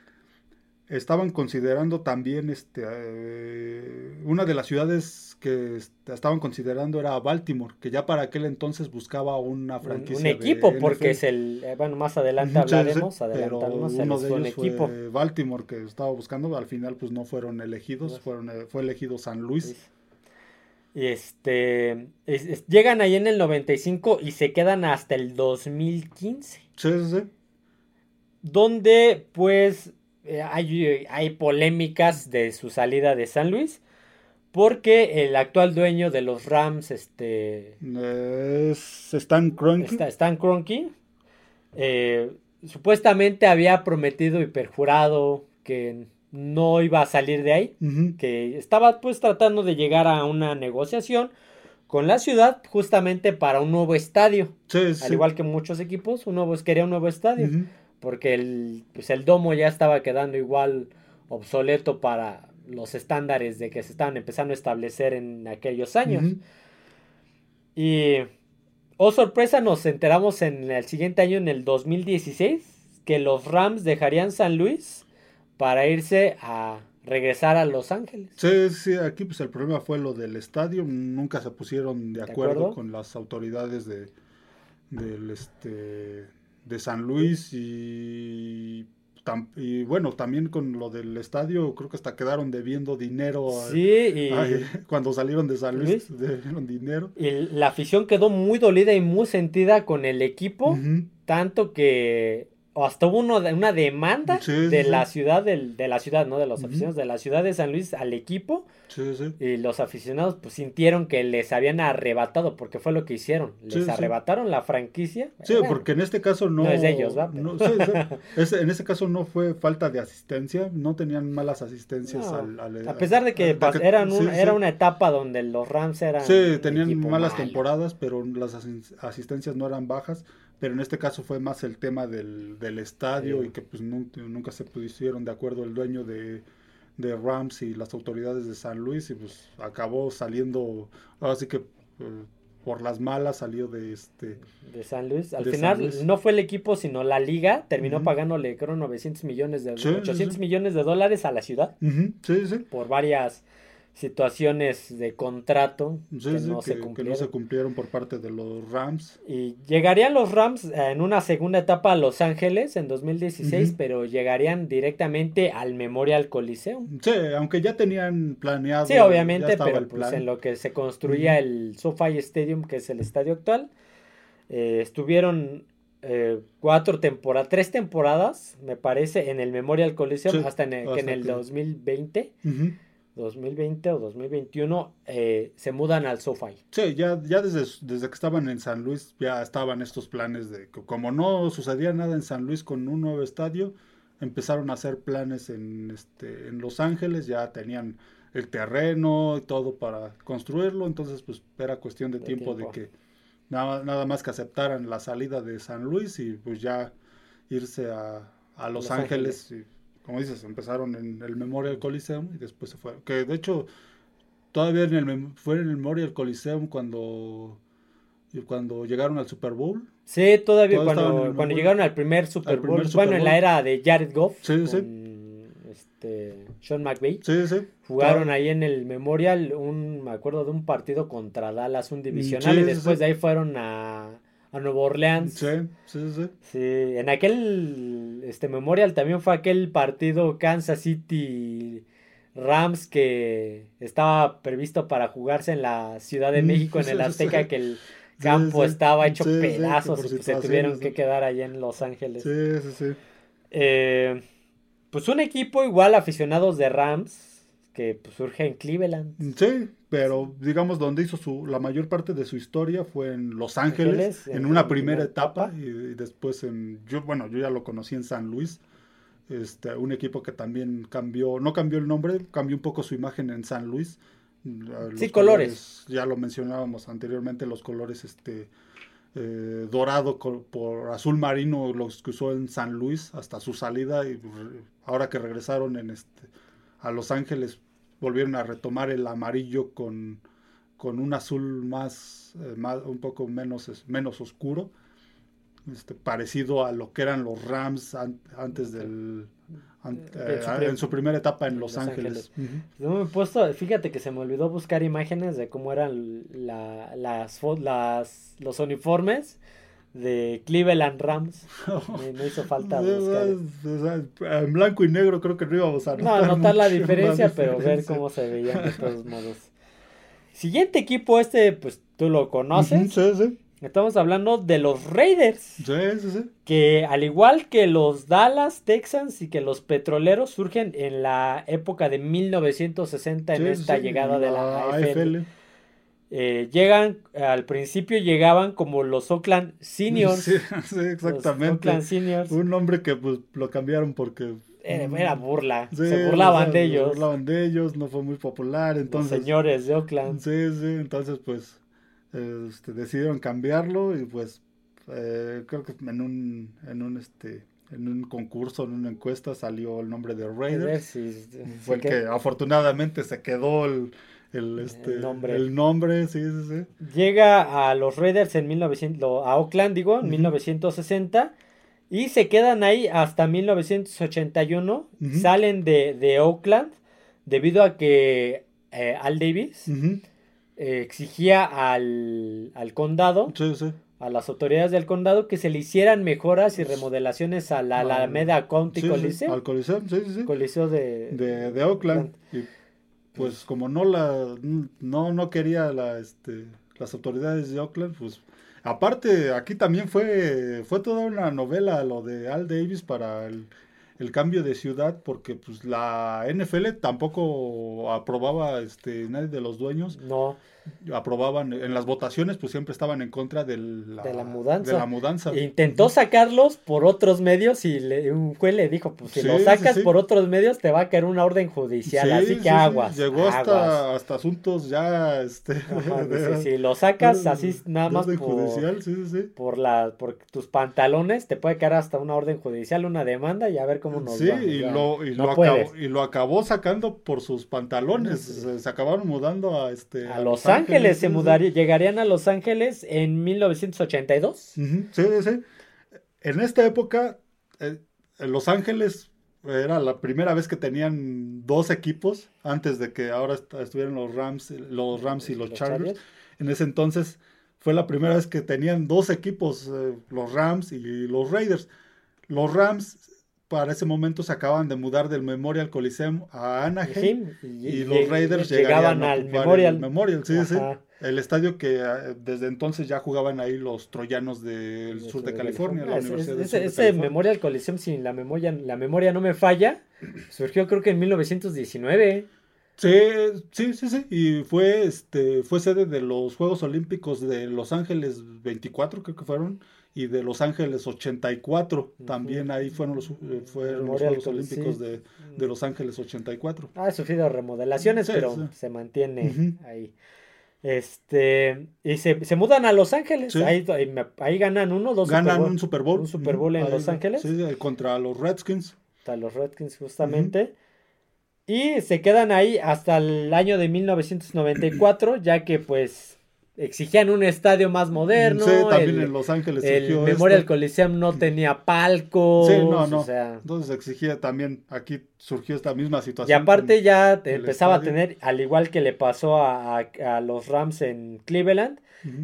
Speaker 2: estaban considerando también este eh, una de las ciudades que estaban considerando era Baltimore, que ya para aquel entonces buscaba una franquicia.
Speaker 1: Un, equipo, porque es el. Eh, bueno, más adelante hablaremos. adelantamos
Speaker 2: uno de ellos equipo. Fue Baltimore que estaba buscando, al final pues no fueron elegidos, fueron, eh, fue elegido San Luis.
Speaker 1: Y este. llegan ahí en el 95 y se quedan hasta el 2015.
Speaker 2: Sí, sí, sí.
Speaker 1: Donde pues eh, hay, hay polémicas de su salida de San Luis porque el actual dueño de los Rams, este...
Speaker 2: Es Stan Kroenke.
Speaker 1: Stan Kroenke. Eh, supuestamente había prometido y perjurado que no iba a salir de ahí, que estaba pues tratando de llegar a una negociación con la ciudad justamente para un nuevo estadio. Al igual que muchos equipos, un nuevo, quería un nuevo estadio, porque el, pues el domo ya estaba quedando igual obsoleto para los estándares de que se estaban empezando a establecer en aquellos años. Y, oh sorpresa, nos enteramos en el siguiente año, en el 2016, que los Rams dejarían San Luis para irse a regresar a Los Ángeles.
Speaker 2: Sí, sí, aquí pues el problema fue lo del estadio, nunca se pusieron de acuerdo, con las autoridades de del este de San Luis y y bueno, también con lo del estadio, creo que hasta quedaron debiendo dinero. Sí, cuando salieron de San Luis, debieron dinero.
Speaker 1: Y la afición quedó muy dolida y muy sentida con el equipo, tanto que hasta hubo una demanda de la ciudad, de la ciudad, ¿no? De los aficionados de la ciudad de San Luis al equipo. Y los aficionados pues sintieron que les habían arrebatado, porque fue lo que hicieron. Les arrebataron la franquicia.
Speaker 2: Sí, porque en este caso no... es de ellos, ¿va? en este caso no fue falta de asistencia, no tenían malas asistencias
Speaker 1: A pesar de que eran era una etapa donde los Rams eran...
Speaker 2: Sí, tenían malas temporadas, pero las asistencias no eran bajas pero en este caso fue más el tema del, del estadio y que pues nunca, nunca, se pusieron de acuerdo el dueño de, de, Rams y las autoridades de San Luis y pues acabó saliendo, así que eh, por las malas salió de este
Speaker 1: de San Luis. Al final no fue el equipo sino la liga terminó pagándole creo 900 millones de 800 millones de dólares a la ciudad.
Speaker 2: Sí, sí.
Speaker 1: Por varias situaciones de contrato que, no se
Speaker 2: cumplieron. por parte de los Rams.
Speaker 1: Y llegarían los Rams en una segunda etapa a Los Ángeles en 2016, pero llegarían directamente al Memorial Coliseum.
Speaker 2: Sí, aunque ya tenían planeado.
Speaker 1: Sí, obviamente, pero pues en lo que se construía el SoFi Stadium, que es el estadio actual, eh, estuvieron eh, cuatro temporadas, tres temporadas, me parece, en el Memorial Coliseum, hasta en el, que en el 2020. 2020 o 2021 eh, se mudan al SoFi.
Speaker 2: Sí, ya, ya desde, desde que estaban en San Luis ya estaban estos planes de que como no sucedía nada en San Luis con un nuevo estadio, empezaron a hacer planes en, este, en Los Ángeles, ya tenían el terreno y todo para construirlo, entonces pues era cuestión de, tiempo, de que nada, nada más que aceptaran la salida de San Luis y pues ya irse a, a Los, Ángeles como dices, empezaron en el Memorial Coliseum y después se fueron. Que de hecho, todavía en el, fue en el Memorial Coliseum cuando, cuando llegaron al Super Bowl.
Speaker 1: Sí, todavía cuando, cuando llegaron al primer Super Bowl. bueno, en la era de Jared Goff.
Speaker 2: Sí, sí.
Speaker 1: Este, Sean McVay.
Speaker 2: Sí, sí.
Speaker 1: Jugaron ahí en el Memorial, un, me acuerdo de un partido contra Dallas, un divisional, y después de ahí fueron a a Nueva Orleans.
Speaker 2: Sí, sí, sí.
Speaker 1: Sí, en aquel este Memorial también fue aquel partido Kansas City Rams que estaba previsto para jugarse en la Ciudad de mm, México, en el Azteca, que el campo estaba hecho pedazos y se tuvieron que quedar allá en Los Ángeles.
Speaker 2: Sí, sí, sí.
Speaker 1: Eh, pues un equipo igual aficionados de Rams que pues, surge en Cleveland.
Speaker 2: Sí, pero digamos donde hizo su la mayor parte de su historia fue en Los Ángeles, en, una primera etapa, Y, después en yo bueno, yo ya lo conocí en San Luis. Este, un equipo que también cambió, no cambió el nombre, cambió un poco su imagen en San Luis.
Speaker 1: sí, colores.
Speaker 2: Ya lo mencionábamos anteriormente, los colores este eh, dorado por azul marino, los que usó en San Luis hasta su salida y ahora que regresaron en este a Los Ángeles volvieron a retomar el amarillo con, con un azul más, eh, más, un poco menos, menos oscuro, este, parecido a lo que eran los Rams antes del... Eh, en su primera etapa en Los, Ángeles.
Speaker 1: me he puesto, fíjate que se me olvidó buscar imágenes de cómo eran la, las, las, los uniformes de Cleveland Rams. Me, hizo falta buscar.
Speaker 2: En blanco y negro creo que no íbamos a
Speaker 1: notar. No, notar la diferencia, pero ver cómo se veían de todos modos. Siguiente equipo, este, pues tú lo conoces.
Speaker 2: sí, sí.
Speaker 1: Estamos hablando de los Raiders.
Speaker 2: Sí, sí, sí.
Speaker 1: Que al igual que los Dallas Texans y que los Petroleros surgen en la época de 1960 en esta llegada de la AFL. Eh, llegan, al principio llegaban como los Oakland Seniors.
Speaker 2: Sí, exactamente. Un nombre que pues lo cambiaron porque...
Speaker 1: Era, burla, se burlaban de ellos.
Speaker 2: Se burlaban de ellos, no fue muy popular, entonces...
Speaker 1: Los señores de Oakland.
Speaker 2: Sí, sí, entonces pues este, decidieron cambiarlo y pues eh, creo que en un, en un este en un concurso, en una encuesta, salió el nombre de Raiders. Fue el que afortunadamente se quedó el, el, este, el, nombre. el nombre, sí, sí, sí.
Speaker 1: Llega a los Raiders en 1900, a Oakland, digo, en 1960. Y se quedan ahí hasta 1981. Salen de, de, Oakland debido a que eh, Al Davis eh, exigía al, al condado, a las autoridades del condado, que se le hicieran mejoras y remodelaciones a la Alameda County Coliseum.
Speaker 2: Al sí, sí, sí.
Speaker 1: Coliseo de,
Speaker 2: de, de Oakland. Y pues como no la no no quería la este las autoridades de Oakland pues aparte aquí también fue fue toda una novela lo de Al Davis para el, el cambio de ciudad porque pues la NFL tampoco aprobaba este nadie de los dueños.
Speaker 1: No
Speaker 2: aprobaban en las votaciones, pues siempre estaban en contra de la,
Speaker 1: mudanza.
Speaker 2: De la mudanza.
Speaker 1: Intentó sacarlos por otros medios y le, un juez le dijo, pues si lo sacas por otros medios te va a caer una orden judicial, así que aguas.
Speaker 2: Llegó Hasta, hasta asuntos ya, este...
Speaker 1: si lo sacas así nada más por, judicial, por, la, por tus pantalones, te puede caer hasta una orden judicial, una demanda y a ver cómo nos
Speaker 2: va. Y, lo, y, lo acabó, y lo acabó sacando por sus pantalones, se, acabaron mudando a, este,
Speaker 1: a, Los Ángeles. Ángeles se mudarían, llegarían a Los Ángeles en 1982. Sí,
Speaker 2: sí, sí. En esta época, eh, Los Ángeles era la primera vez que tenían dos equipos antes de que ahora estuvieran los Rams, los Rams y los, Chargers. En ese entonces fue la primera vez que tenían dos equipos, eh, los Rams y los Raiders. Los Rams para ese momento se acaban de mudar del Memorial Coliseum a Anaheim y, los Raiders llegaban al Memorial. El Memorial, sí, sí. El estadio que ah, desde entonces ya jugaban ahí los troyanos del sur de California, la
Speaker 1: Universidad ese, ese Memorial Coliseum, si la memoria, la memoria no me falla, surgió creo que en 1919.
Speaker 2: Sí, sí, sí, sí. Y fue, este, fue sede de los Juegos Olímpicos de Los Ángeles 24, creo que fueron y de Los Ángeles 84. También ahí fueron los, eh, fueron los Juegos Olímpicos de, Los Ángeles 84.
Speaker 1: Ha sufrido remodelaciones, pero se mantiene ahí. Este, y se, se, mudan a Los Ángeles. Ahí, ahí, ganan uno, dos
Speaker 2: Ganan un Super Bowl.
Speaker 1: Un Super Bowl en Los Ángeles.
Speaker 2: Sí, contra los Redskins.
Speaker 1: Contra los Redskins, justamente. Y se quedan ahí hasta el año de 1994, ya que pues exigían un estadio más moderno.
Speaker 2: Sí, también en Los Ángeles.
Speaker 1: El Memorial Coliseum no tenía palcos. Sí, no, no.
Speaker 2: Entonces exigía también, aquí surgió esta misma situación.
Speaker 1: Y aparte ya empezaba a tener, al igual que le pasó a, los Rams en Cleveland,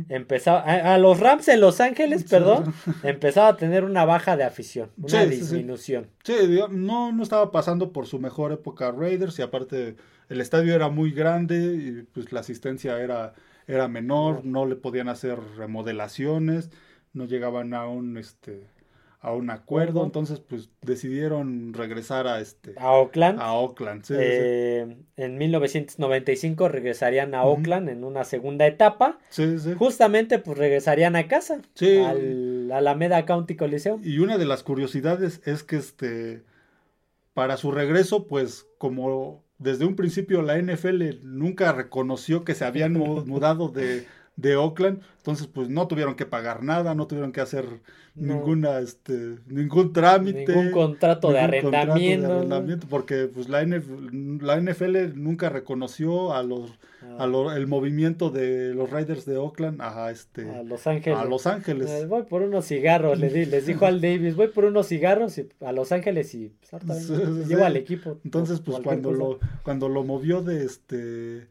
Speaker 1: empezaba, a, los Rams en Los Ángeles, perdón, empezaba a tener una baja de afición, una disminución.
Speaker 2: Sí, no, no estaba pasando por su mejor época Raiders y aparte el estadio era muy grande y pues la asistencia era era menor, no le podían hacer remodelaciones, no llegaban a un este a un acuerdo, entonces pues decidieron regresar a este
Speaker 1: a Oakland.
Speaker 2: A Oakland, sí,
Speaker 1: eh, En 1995 regresarían a Oakland en una segunda etapa.
Speaker 2: Sí, sí.
Speaker 1: Justamente pues regresarían a casa, sí. al Alameda County Coliseum.
Speaker 2: Y una de las curiosidades es que este para su regreso pues como desde un principio la NFL nunca reconoció que se habían mudado de, de Oakland, entonces pues no tuvieron que pagar nada, no tuvieron que hacer ninguna este ningún trámite,
Speaker 1: ningún contrato, de, arrendamiento.
Speaker 2: porque pues la NFL, la NFL nunca reconoció a los ah. a el movimiento de los Raiders de Oakland a este
Speaker 1: a Los Ángeles.
Speaker 2: A Los Ángeles.
Speaker 1: Eh, voy por unos cigarros, le di, les dijo al Davis, voy por unos cigarros a Los Ángeles y pues, llevo al equipo.
Speaker 2: Entonces pues cuando lo cuando lo movió de este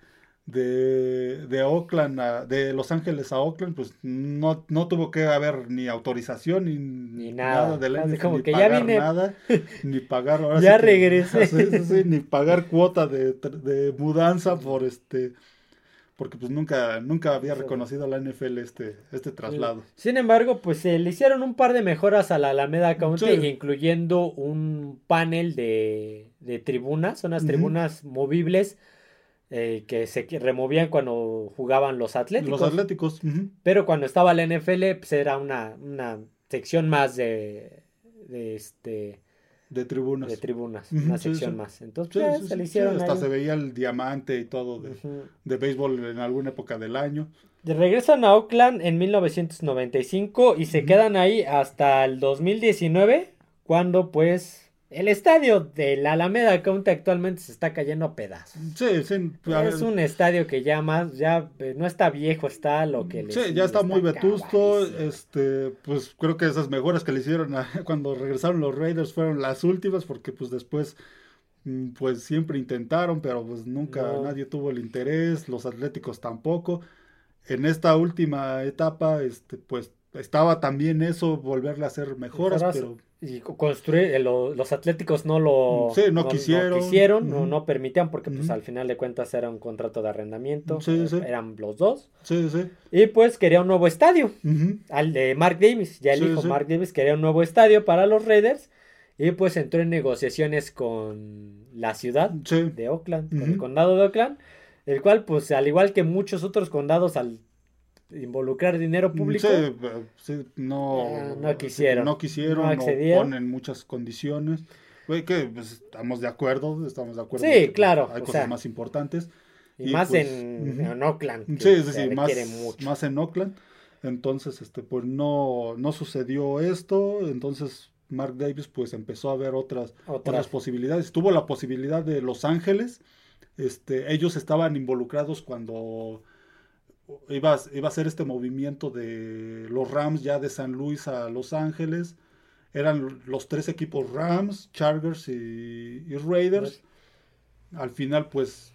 Speaker 2: de, de Oakland a, de Los Ángeles a Oakland, pues no, no tuvo que haber ni autorización ni, nada. de la ni pagar nada, ni pagar ahora
Speaker 1: ya regresé.
Speaker 2: ni pagar cuota de, de, mudanza por este porque pues nunca, nunca había reconocido a la NFL este, este traslado.
Speaker 1: Sin embargo, pues se le hicieron un par de mejoras a la Alameda County, incluyendo un panel de, de tribunas, unas tribunas movibles eh, que se removían cuando jugaban los Atléticos.
Speaker 2: Los Atléticos.
Speaker 1: Pero cuando estaba la NFL, pues era una, una sección más de, de este
Speaker 2: de tribunas.
Speaker 1: De tribunas, una sección más. Entonces pues, se le hicieron.
Speaker 2: hasta se veía el diamante y todo de, de, béisbol en alguna época del año.
Speaker 1: Regresan a Oakland en 1995 y se quedan ahí hasta el 2019 cuando pues el estadio de la Alameda County actualmente se está cayendo a pedazos.
Speaker 2: Sí, sí.
Speaker 1: Es un estadio que ya más, ya eh, no está viejo, está lo que
Speaker 2: le Sí, ya está, muy vetusto. Este, pues creo que esas mejoras que le hicieron cuando regresaron los Raiders fueron las últimas, porque pues después mm, pues siempre intentaron, pero pues nunca nadie tuvo el interés, los atléticos tampoco. En esta última etapa, este, pues estaba también eso, volverle a hacer mejoras, pero
Speaker 1: y construir eh, los atléticos no lo
Speaker 2: sí, no, quisieron,
Speaker 1: no, quisieron. no, no, permitían porque pues al final de cuentas era un contrato de arrendamiento sí, sí. eran los dos.
Speaker 2: Sí, sí.
Speaker 1: y pues quería un nuevo estadio. Al de Mark Davis. Ya el hijo Mark Davis quería un nuevo estadio para los Raiders. Y pues entró en negociaciones con la ciudad de Oakland con el condado de Oakland el cual pues al igual que muchos otros condados al involucrar dinero público.
Speaker 2: Sí, no,
Speaker 1: ah, no quisieron.
Speaker 2: No quisieron, no, ponen muchas condiciones. que pues, estamos de acuerdo, estamos de acuerdo.
Speaker 1: Sí, claro.
Speaker 2: Hay cosas más importantes.
Speaker 1: Y, más pues, en, Oakland.
Speaker 2: Sí, sí, sí, más, más en Oakland. Entonces, este, pues no, no sucedió esto. Entonces, Mark Davis, pues empezó a ver otras, otras posibilidades. Tuvo la posibilidad de Los Ángeles. Este, ellos estaban involucrados cuando iba, iba a ser este movimiento de los Rams ya de San Luis a Los Ángeles. Eran los tres equipos Rams, Chargers y, Raiders. Al final, pues,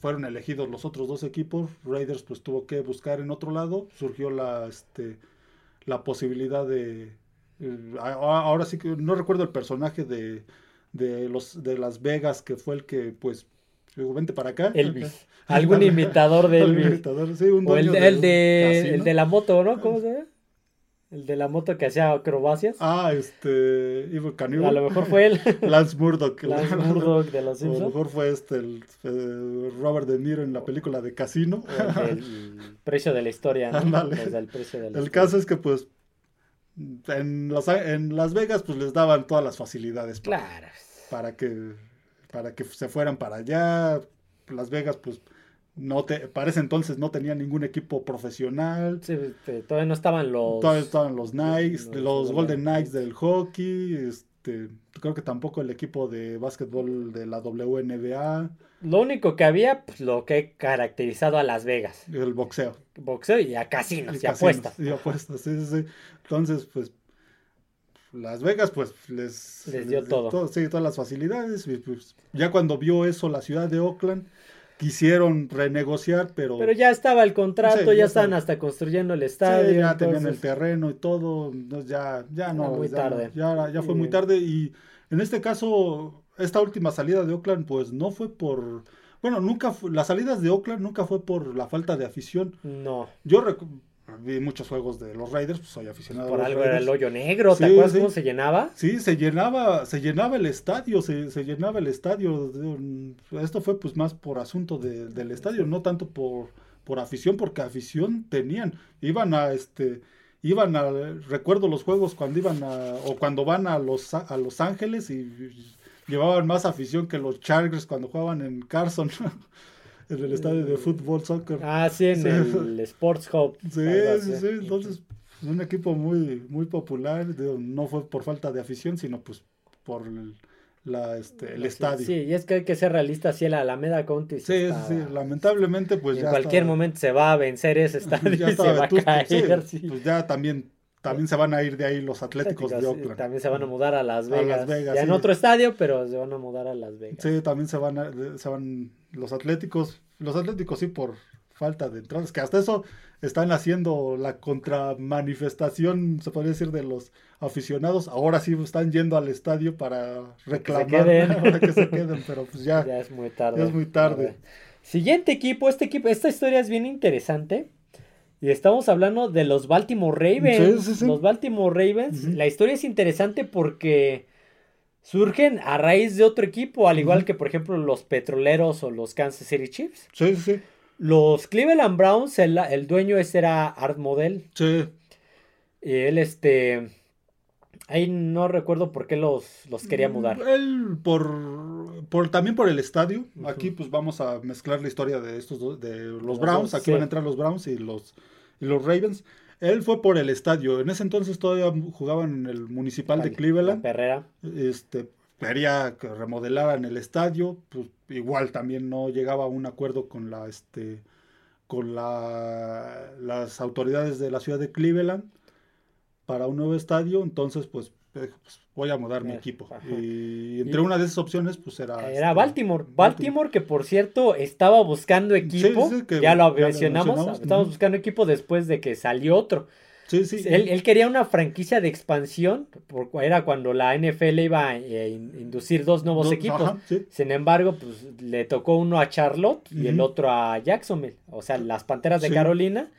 Speaker 2: fueron elegidos los otros dos equipos. Raiders, pues, tuvo que buscar en otro lado. Surgió la, este, la posibilidad de... Eh, ahora sí que no recuerdo el personaje de, de, los, de Las Vegas, que fue el que, pues, Vente para acá.
Speaker 1: Elvis. Algún imitador de Elvis. sí, un o el, de, el, de, el de la moto, ¿no? ¿Cómo se llama? El de la moto que hacía acrobacias.
Speaker 2: Ah, este. Evil
Speaker 1: A lo mejor fue él.
Speaker 2: Lance Murdoch.
Speaker 1: Lance Murdoch de los Simpsons.
Speaker 2: A lo mejor fue este, el, Robert De Niro en la película de Casino.
Speaker 1: el, precio de la historia, ¿no? el, precio de
Speaker 2: la el caso es que, pues. En, los, en Las Vegas, pues les daban todas las facilidades.
Speaker 1: Claro.
Speaker 2: para que para que se fueran para allá. Las Vegas, pues, no te, para ese entonces no tenía ningún equipo profesional.
Speaker 1: Sí, este, todavía no estaban los.
Speaker 2: Todavía estaban los Knights, los, Golden Knights del hockey. Este, creo que tampoco el equipo de básquetbol de la WNBA.
Speaker 1: Lo único que había, pues lo que he caracterizado a Las Vegas.
Speaker 2: El boxeo.
Speaker 1: Boxeo y a casinos y, apuestas.
Speaker 2: Y apuestas, sí, sí, sí. Entonces, pues las Vegas, pues les,
Speaker 1: les dio todo.
Speaker 2: Sí, todas las facilidades. Pues, ya cuando vio eso la ciudad de Oakland, quisieron renegociar, pero...
Speaker 1: Pero ya estaba el contrato, ya, están hasta construyendo el estadio.
Speaker 2: ya tenían el terreno y todo, ya, ya no.
Speaker 1: Muy
Speaker 2: ya,
Speaker 1: tarde.
Speaker 2: Ya, ya fue muy tarde y en este caso, esta última salida de Oakland, pues no fue por... Bueno, nunca fue, las salidas de Oakland nunca fue por la falta de afición.
Speaker 1: No.
Speaker 2: Yo vi muchos juegos de los Raiders, pues soy aficionado
Speaker 1: Por
Speaker 2: a
Speaker 1: algo era el hoyo negro, ¿te acuerdas cómo se llenaba?
Speaker 2: Sí, se llenaba, se llenaba el estadio, se, llenaba el estadio. Esto fue pues más por asunto del estadio, no tanto por, por afición, porque afición tenían. Iban a este iban a recuerdo los juegos cuando iban a o cuando van a los a Los Ángeles y llevaban más afición que los Chargers cuando jugaban en Carson. en el estadio de fútbol, soccer.
Speaker 1: Ah, sí, en el Sports Hub.
Speaker 2: Sí, sí, sí, entonces un equipo muy, muy popular, no fue por falta de afición, sino pues por el, la, este, el estadio.
Speaker 1: Sí, y es que hay que ser realista, si el Alameda County.
Speaker 2: Sí, sí, lamentablemente pues
Speaker 1: En cualquier momento se va a vencer ese estadio y se va a caer.
Speaker 2: Sí, Pues ya también también se van a ir de ahí los Atléticos de Oakland.
Speaker 1: También se van a mudar a Las Vegas. ya en otro estadio, pero se van a mudar a Las Vegas.
Speaker 2: Sí, también se van, a, se van los Atléticos. Los Atléticos sí por falta de entradas, que hasta eso están haciendo la contramanifestación, se podría decir, de los aficionados. Ahora sí están yendo al estadio para reclamar que se queden, pero pues ya,
Speaker 1: ya es muy tarde.
Speaker 2: Ya es muy tarde.
Speaker 1: Siguiente equipo, este equipo, esta historia es bien interesante. Y estamos hablando de los Baltimore Ravens. Los Baltimore Ravens. La historia es interesante porque surgen a raíz de otro equipo, al igual que por ejemplo los Petroleros o los Kansas City Chiefs.
Speaker 2: Sí, sí.
Speaker 1: Los Cleveland Browns, el, el dueño ese era Art Model.
Speaker 2: Sí.
Speaker 1: Y él, este. Ahí no recuerdo por qué los, los quería mudar.
Speaker 2: Él, por, por también por el estadio. Aquí, pues vamos a mezclar la historia de estos dos, de los, Browns. Aquí van a entrar los Browns y los, y los Ravens. Él fue por el estadio. En ese entonces todavía jugaban en el municipal de Cleveland.
Speaker 1: Perrera.
Speaker 2: Este, quería que remodelaran el estadio. Pues igual también no llegaba a un acuerdo con la, este, con la, las autoridades de la ciudad de Cleveland para un nuevo estadio. Entonces, pues, pues voy a mudar mi
Speaker 1: Eh,
Speaker 2: equipo.
Speaker 1: ajá.
Speaker 2: Y entre una de esas opciones, pues era.
Speaker 1: Era
Speaker 2: este,
Speaker 1: Baltimore. Baltimore, que por cierto estaba buscando equipo.
Speaker 2: sí, que
Speaker 1: ya lo
Speaker 2: ya
Speaker 1: mencionamos.
Speaker 2: mencionamos,
Speaker 1: Estábamos buscando equipo después de que salió otro.
Speaker 2: Sí, sí.
Speaker 1: Él, él quería una franquicia de expansión. Porque era cuando la NFL iba a eh, in- inducir dos nuevos equipos.
Speaker 2: ajá, sí.
Speaker 1: Sin embargo, pues le tocó uno a Charlotte y el otro a Jacksonville. O sea, las Panteras de
Speaker 2: Sí.
Speaker 1: Carolina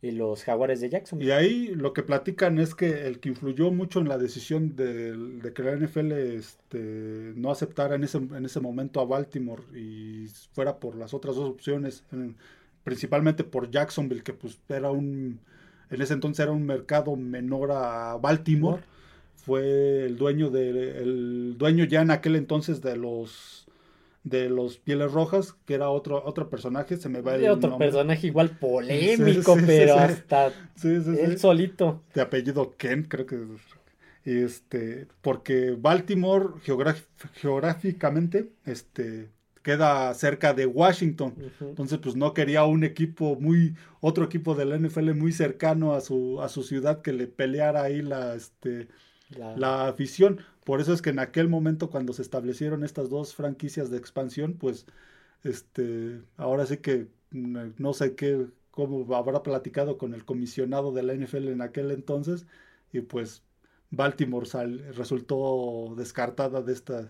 Speaker 1: y los Jaguares de Jacksonville.
Speaker 2: Y ahí lo que platican es que el que influyó mucho en la decisión de, de que la NFL este, no aceptara en ese, en ese momento a Baltimore y fuera por las otras dos opciones, en- principalmente por Jacksonville, que pues era un, en ese entonces era un mercado menor a Baltimore, fue el dueño de, el dueño ya en aquel entonces de los de los Pieles Rojas, que era otro, otro personaje, se me va el
Speaker 1: otro
Speaker 2: nombre.
Speaker 1: personaje igual polémico,
Speaker 2: Sí, sí,
Speaker 1: pero
Speaker 2: sí.
Speaker 1: hasta él solito.
Speaker 2: de apellido Kent, creo que y este, porque Baltimore geográficamente este, queda cerca de Washington. Entonces, pues no quería un equipo muy, otro equipo de la NFL muy cercano a su, a su ciudad que le peleara ahí la, este,
Speaker 1: La-
Speaker 2: la afición. Por eso es que en aquel momento, cuando se establecieron estas dos franquicias de expansión, pues, este, ahora sí que mm, no sé qué, cómo habrá platicado con el comisionado de la NFL en aquel entonces, y pues Baltimore sal- resultó descartada de esta,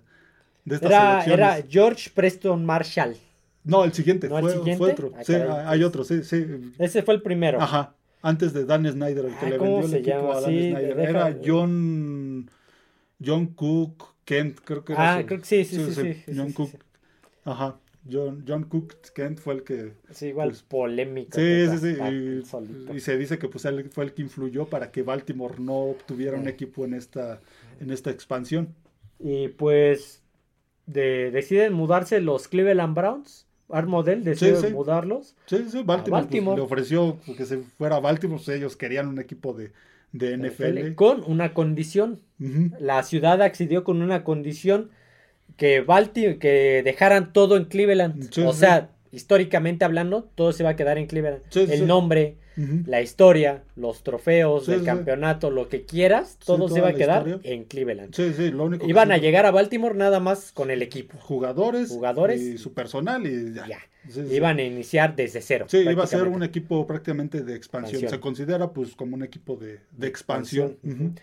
Speaker 2: de estas
Speaker 1: Era,
Speaker 2: elecciones.
Speaker 1: era George Preston Marshall.
Speaker 2: No, el siguiente,
Speaker 1: ¿No el
Speaker 2: fue,
Speaker 1: siguiente?
Speaker 2: fue otro.
Speaker 1: Ah,
Speaker 2: Sí, hay otro, sí, sí.
Speaker 1: Ese fue el primero.
Speaker 2: Ajá. Antes de Dan Snyder, el que
Speaker 1: Ah,
Speaker 2: le
Speaker 1: ¿cómo
Speaker 2: vendió el equipo
Speaker 1: llama?
Speaker 2: a Dan
Speaker 1: Sí,
Speaker 2: Snyder. Era John, John Cook Kent, creo que era.
Speaker 1: Ah,
Speaker 2: su-
Speaker 1: creo que sí, sí, sí, sí, sí,
Speaker 2: John Cook. Ajá. John, John Cook Kent fue el que.
Speaker 1: Sí, igual
Speaker 2: Pues,
Speaker 1: polémico.
Speaker 2: Sí, sí, sí. Y, y se dice que pues él fue el que influyó para que Baltimore no obtuviera un equipo en esta, en esta expansión.
Speaker 1: Y pues de- deciden mudarse los Cleveland Browns. Art Model decide
Speaker 2: sí.
Speaker 1: mudarlos.
Speaker 2: Sí, sí, Baltimore, pues,
Speaker 1: Baltimore.
Speaker 2: le ofreció que se fuera a Baltimore, pues, ellos querían un equipo de, de NFL.
Speaker 1: Con una condición. La ciudad accedió con una condición que Balti que dejaran todo en Cleveland.
Speaker 2: Sí,
Speaker 1: o sea, históricamente hablando, todo se va a quedar en Cleveland.
Speaker 2: Sí,
Speaker 1: El
Speaker 2: sí.
Speaker 1: nombre, la historia, los trofeos
Speaker 2: Sí,
Speaker 1: del
Speaker 2: sí.
Speaker 1: campeonato, lo que quieras, todo se va a quedar
Speaker 2: historia.
Speaker 1: en Cleveland.
Speaker 2: Sí, sí, lo único que
Speaker 1: Iban a llegar a Baltimore nada más con el equipo.
Speaker 2: jugadores,
Speaker 1: Jugadores.
Speaker 2: y su personal y ya.
Speaker 1: Iban a iniciar desde cero.
Speaker 2: Sí, iba a ser un equipo prácticamente de expansión.
Speaker 1: Expansión.
Speaker 2: Se considera pues como un equipo de, de expansión.
Speaker 1: Expansión,
Speaker 2: Ujú.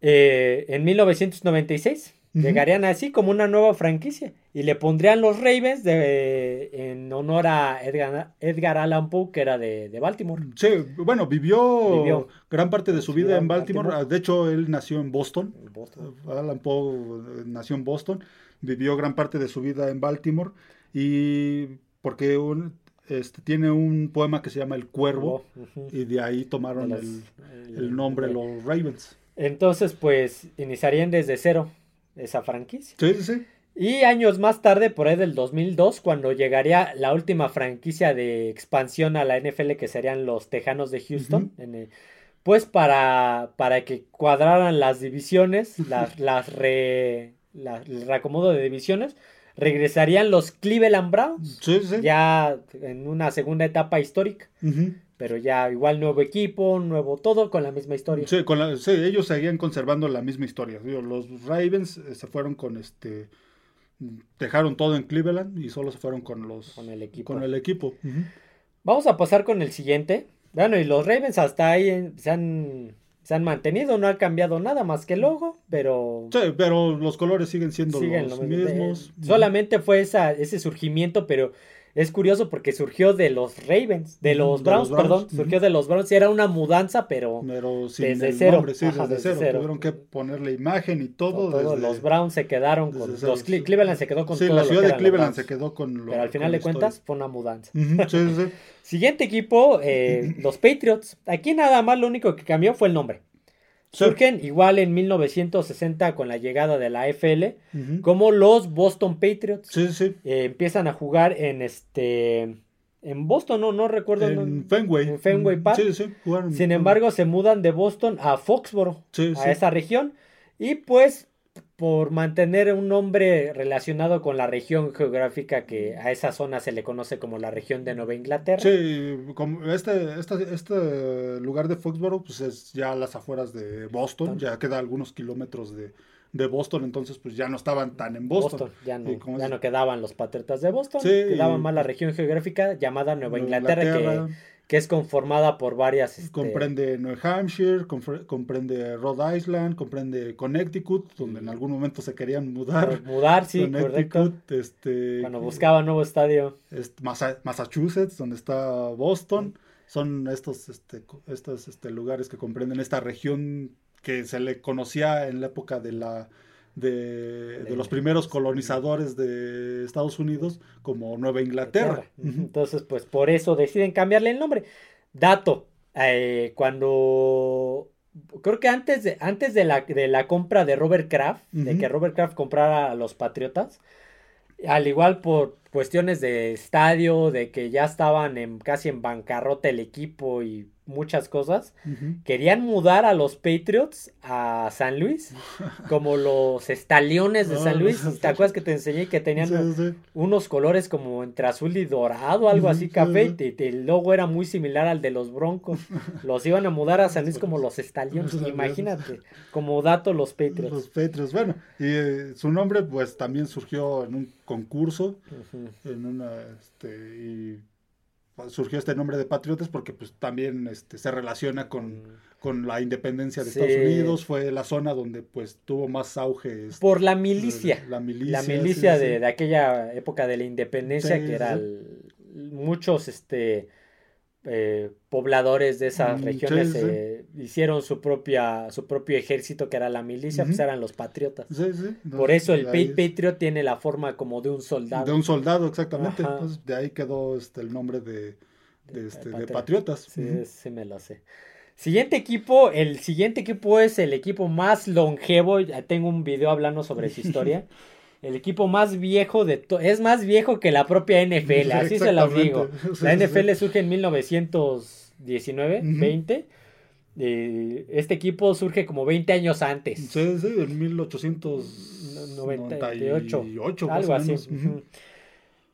Speaker 1: Eh, en 1996 Llegarían así como una nueva franquicia y le pondrían los Ravens de, en honor a Edgar, Edgar Allan Poe, que era de, de Baltimore.
Speaker 2: Sí, bueno, vivió,
Speaker 1: Vivió.
Speaker 2: gran parte de su vida en Baltimore.
Speaker 1: Baltimore.
Speaker 2: De hecho, él nació en Boston.
Speaker 1: Boston.
Speaker 2: Alan Poe eh, nació en Boston, vivió gran parte de su vida en Baltimore y porque un- este, tiene un poema que se llama El Cuervo y de ahí tomaron
Speaker 1: De los-
Speaker 2: el, el nombre los Ravens.
Speaker 1: Entonces, pues, iniciarían desde cero esa franquicia.
Speaker 2: Sí, sí, sí.
Speaker 1: Y años más tarde, por ahí del 2002, cuando llegaría la última franquicia de expansión a la NFL, que serían los Tejanos de Houston, en el- pues para, para que cuadraran las divisiones, las, las re- la- el reacomodo de divisiones, regresarían los Cleveland Browns,
Speaker 2: Sí, sí.
Speaker 1: ya en una segunda etapa histórica,
Speaker 2: Ujú.
Speaker 1: Pero ya igual nuevo equipo, nuevo todo, con la misma historia.
Speaker 2: Sí, con la- sí, ellos seguían conservando la misma historia. Digo, los Ravens eh, se fueron con este. Dejaron todo en Cleveland y solo se fueron con los.
Speaker 1: Con el equipo.
Speaker 2: Con el equipo.
Speaker 1: Vamos a pasar con el siguiente. Bueno, y los Ravens hasta ahí eh, se han, se han mantenido, no ha cambiado nada más que el logo, pero
Speaker 2: Sí, pero los colores siguen siendo
Speaker 1: siguen
Speaker 2: los
Speaker 1: lo mismo.
Speaker 2: mismos.
Speaker 1: Solamente fue esa, ese surgimiento, pero es curioso porque surgió de los Ravens, de los
Speaker 2: de
Speaker 1: Browns,
Speaker 2: los Browns,
Speaker 1: perdón, surgió de los Browns, era una mudanza, pero
Speaker 2: Pero sin
Speaker 1: Desde
Speaker 2: el
Speaker 1: cero.
Speaker 2: nombre, sí,
Speaker 1: Ajá,
Speaker 2: desde,
Speaker 1: desde
Speaker 2: cero.
Speaker 1: cero.
Speaker 2: Tuvieron que ponerle imagen y todo. desde-
Speaker 1: los Browns se quedaron con
Speaker 2: desde
Speaker 1: los
Speaker 2: cero.
Speaker 1: Cleveland se quedó con
Speaker 2: Sí,
Speaker 1: todo
Speaker 2: la
Speaker 1: lo
Speaker 2: ciudad
Speaker 1: que
Speaker 2: de Cleveland se quedó con lo
Speaker 1: Pero al final de cuentas
Speaker 2: historia.
Speaker 1: fue una mudanza.
Speaker 2: Sí, sí, sí.
Speaker 1: Siguiente equipo, eh, los Patriots. Aquí nada más lo único que cambió fue el nombre. Surgen igual en 1960 con la llegada de la FL como los Boston Patriots.
Speaker 2: Sí, sí.
Speaker 1: Eh, empiezan a jugar en este en Boston, no, no recuerdo.
Speaker 2: En Fenway.
Speaker 1: En Fenway Park.
Speaker 2: Sí, sí, jugaron.
Speaker 1: Sin embargo, se mudan de Boston a Foxboro,
Speaker 2: Sí,
Speaker 1: a esa región. Y pues, por mantener un nombre relacionado con la región geográfica que a esa zona se le conoce como la región de Nueva Inglaterra.
Speaker 2: Sí, como este, este, este lugar de Foxborough pues es ya a las afueras de Boston, ya queda algunos kilómetros de, de Boston, entonces pues ya no estaban tan en Boston.
Speaker 1: Boston, ya no, ya no quedaban los patriotas de Boston,
Speaker 2: Sí,
Speaker 1: quedaba más la región geográfica llamada Nueva
Speaker 2: Nueva
Speaker 1: Inglaterra,
Speaker 2: Inglaterra.
Speaker 1: Que, que es conformada por varias... este,
Speaker 2: Comprende New Hampshire, compre- comprende Rhode Island, comprende Connecticut, donde en algún momento se querían mudar.
Speaker 1: mudar, sí, correcto.
Speaker 2: Connecticut, este,
Speaker 1: Cuando buscaba nuevo estadio.
Speaker 2: Massachusetts, donde está Boston. Son estos, este, estos este, lugares que comprenden esta región que se le conocía en la época de la de, de los primeros colonizadores de Estados Unidos como Nueva Inglaterra.
Speaker 1: Entonces, pues por eso deciden cambiarle el nombre. Dato, eh, cuando creo que antes de, antes de la, de la compra de Robert Kraft, de que Robert Kraft comprara a los Patriotas, al igual por cuestiones de estadio, de que ya estaban en, casi en bancarrota el equipo y muchas cosas, querían mudar a los Patriots a San Luis, como los estaliones de San Luis. ¿Te acuerdas que te enseñé que tenían
Speaker 2: Sí, sí.
Speaker 1: unos colores como entre azul y dorado, algo así
Speaker 2: sí,
Speaker 1: café,
Speaker 2: sí.
Speaker 1: y el logo era muy similar al de los Broncos. Los iban a mudar a San Luis como los estaliones, imagínate, como dato los Patriots.
Speaker 2: Los Patriots, bueno, y eh, su nombre pues también surgió en un concurso, en una, este, y surgió este nombre de Patriotas porque pues también este, se relaciona con, con la independencia de
Speaker 1: Sí.
Speaker 2: Estados Unidos, fue la zona donde pues tuvo más auge este,
Speaker 1: Por la milicia,
Speaker 2: la milicia,
Speaker 1: la milicia
Speaker 2: sí,
Speaker 1: de,
Speaker 2: sí.
Speaker 1: de aquella época de la independencia, que era el- muchos este eh, pobladores de esas
Speaker 2: Mm,
Speaker 1: regiones
Speaker 2: sí, sí.
Speaker 1: hicieron su propia su propio ejército que era la milicia, pues eran los patriotas.
Speaker 2: Sí,
Speaker 1: Por eso el
Speaker 2: es-
Speaker 1: Patriot tiene la forma como de un soldado.
Speaker 2: De un soldado, exactamente.
Speaker 1: Ajá.
Speaker 2: Entonces, de ahí quedó este, el nombre de, de,
Speaker 1: De-
Speaker 2: este,
Speaker 1: de
Speaker 2: de
Speaker 1: Patri-
Speaker 2: Patriotas.
Speaker 1: Sí, sí me lo sé. Siguiente equipo, el siguiente equipo es el equipo más longevo, tengo un video hablando sobre su historia. El equipo más viejo de to- es más viejo que la propia NFL, así se los digo. La. NFL surge en 1919,
Speaker 2: Ujú.
Speaker 1: 20. eh, este equipo surge como 20 años antes.
Speaker 2: Sí, sí, en
Speaker 1: 98,
Speaker 2: 1898. más
Speaker 1: algo así.
Speaker 2: menos. Ujú.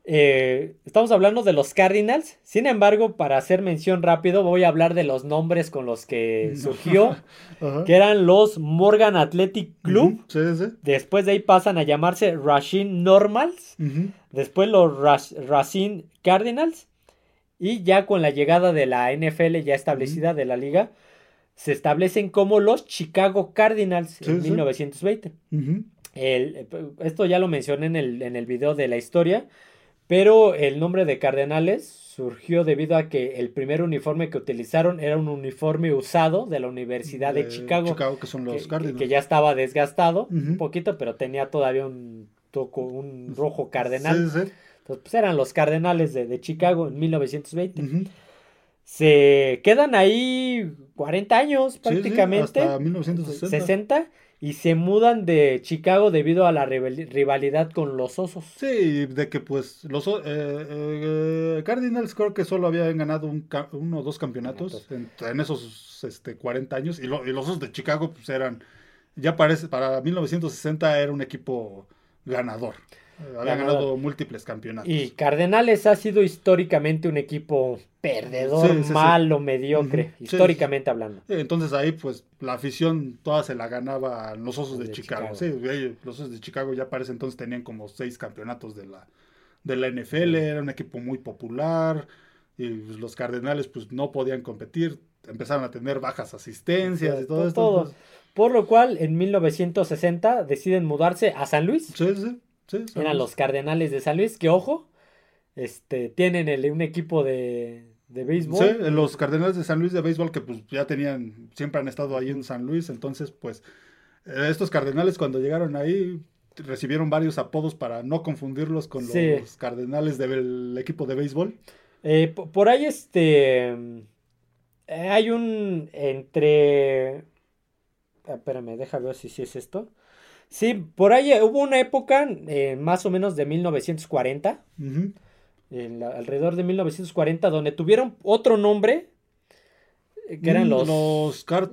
Speaker 1: Eh, estamos hablando de los Cardinals. Sin embargo, para hacer mención rápido, voy a hablar de los nombres con los que surgió,
Speaker 2: Ajá.
Speaker 1: que eran los Morgan Athletic Club.
Speaker 2: Ujú. Sí, sí.
Speaker 1: Después de ahí pasan a llamarse Racine Normals. Después los Racine Cardinals. Y ya con la llegada de la NFL ya establecida de la liga, se establecen como los Chicago Cardinals
Speaker 2: Sí,
Speaker 1: en
Speaker 2: sí.
Speaker 1: 1920.
Speaker 2: Ujú.
Speaker 1: El- esto ya lo mencioné en el, en el video de la historia, pero el nombre de Cardenales surgió debido a que el primer uniforme que utilizaron era un uniforme usado de la Universidad de, Chicago,
Speaker 2: que son los
Speaker 1: que, que ya estaba desgastado un poquito, pero tenía todavía un toco, un rojo cardenal.
Speaker 2: Sí, sí.
Speaker 1: Entonces, pues eran los Cardenales de, de Chicago en 1920.
Speaker 2: Ujú.
Speaker 1: Se quedan ahí 40 años
Speaker 2: sí,
Speaker 1: prácticamente.
Speaker 2: hasta 1960.
Speaker 1: 60 y se mudan de Chicago debido a la rival- rivalidad con los Osos.
Speaker 2: Sí, de que pues los eh, eh, Cardinals creo que solo habían ganado un uno o dos campeonatos en, en esos este, 40 años y, lo- y los Osos de Chicago pues eran, ya parece, para 1960 era un equipo ganador. Eh, Habían
Speaker 1: Ganador.
Speaker 2: ganado múltiples campeonatos.
Speaker 1: Y Cardenales ha sido históricamente un equipo perdedor,
Speaker 2: Sí, sí, sí.
Speaker 1: malo, mediocre, históricamente hablando.
Speaker 2: Eh, Entonces ahí pues la afición toda se la ganaba a los Osos de,
Speaker 1: De
Speaker 2: Chicago.
Speaker 1: Chicago.
Speaker 2: Sí, ellos- los Osos de Chicago ya para ese entonces tenían como seis campeonatos de la, de la NFL, era un equipo muy popular y pues, los Cardenales pues no podían competir, empezaron a tener bajas asistencias y todo
Speaker 1: Todo,
Speaker 2: esto.
Speaker 1: todo. Por lo cual, en 1960 deciden mudarse a San Luis.
Speaker 2: sí, sí, sí,
Speaker 1: Eran los Cardenales de San Luis, que ojo, este, tienen el- un equipo de, de béisbol.
Speaker 2: Sí, los Cardenales de San Luis de béisbol que pues ya tenían, siempre han estado ahí en San Luis, entonces pues eh, estos Cardenales cuando llegaron ahí recibieron varios apodos para no confundirlos con
Speaker 1: Sí.
Speaker 2: los Cardenales del equipo de béisbol.
Speaker 1: Eh, po- por ahí este eh, hay un entre espérame, deja ver si, si es esto. Sí, por ahí hubo una época eh, más o menos de 1940
Speaker 2: Ujú.
Speaker 1: alrededor de 1940, donde tuvieron otro nombre, eh, que eran mm, los,
Speaker 2: los Card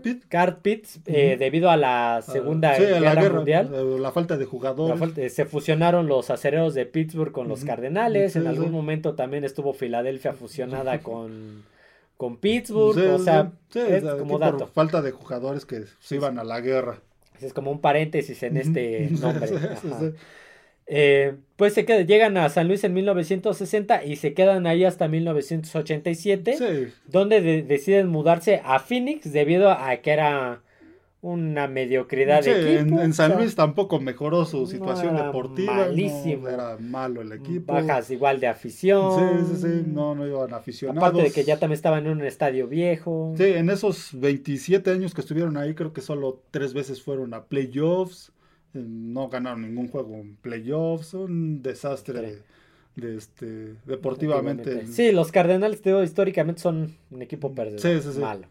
Speaker 1: Pits, eh, debido a la ah, Segunda Guerra, Mundial.
Speaker 2: Eh, la falta de jugadores.
Speaker 1: se fusionaron los acereros de Pittsburgh con los Cardenales. en algún momento también estuvo Filadelfia fusionada con, con Pittsburgh. o sea,
Speaker 2: es como dato. falta de jugadores que se iban a la guerra.
Speaker 1: Es como un paréntesis en este nombre. Eh, pues se quedan, llegan a San Luis en 1960 y se quedan ahí hasta 1987, donde deciden mudarse a Phoenix debido a que era una mediocridad de
Speaker 2: equipo. En, San Luis tampoco mejoró su situación deportiva. Malísimo. era malo el equipo.
Speaker 1: Bajas igual de afición.
Speaker 2: Sí, sí, sí. No, no iban aficionados.
Speaker 1: Aparte de que ya también estaban en un estadio viejo.
Speaker 2: Sí, en esos 27 años que estuvieron ahí, creo que solo tres veces fueron a playoffs no ganaron ningún juego en playoffs, un desastre de, este deportivamente.
Speaker 1: Sí, los Cardenales históricamente son un equipo perdedor, malo.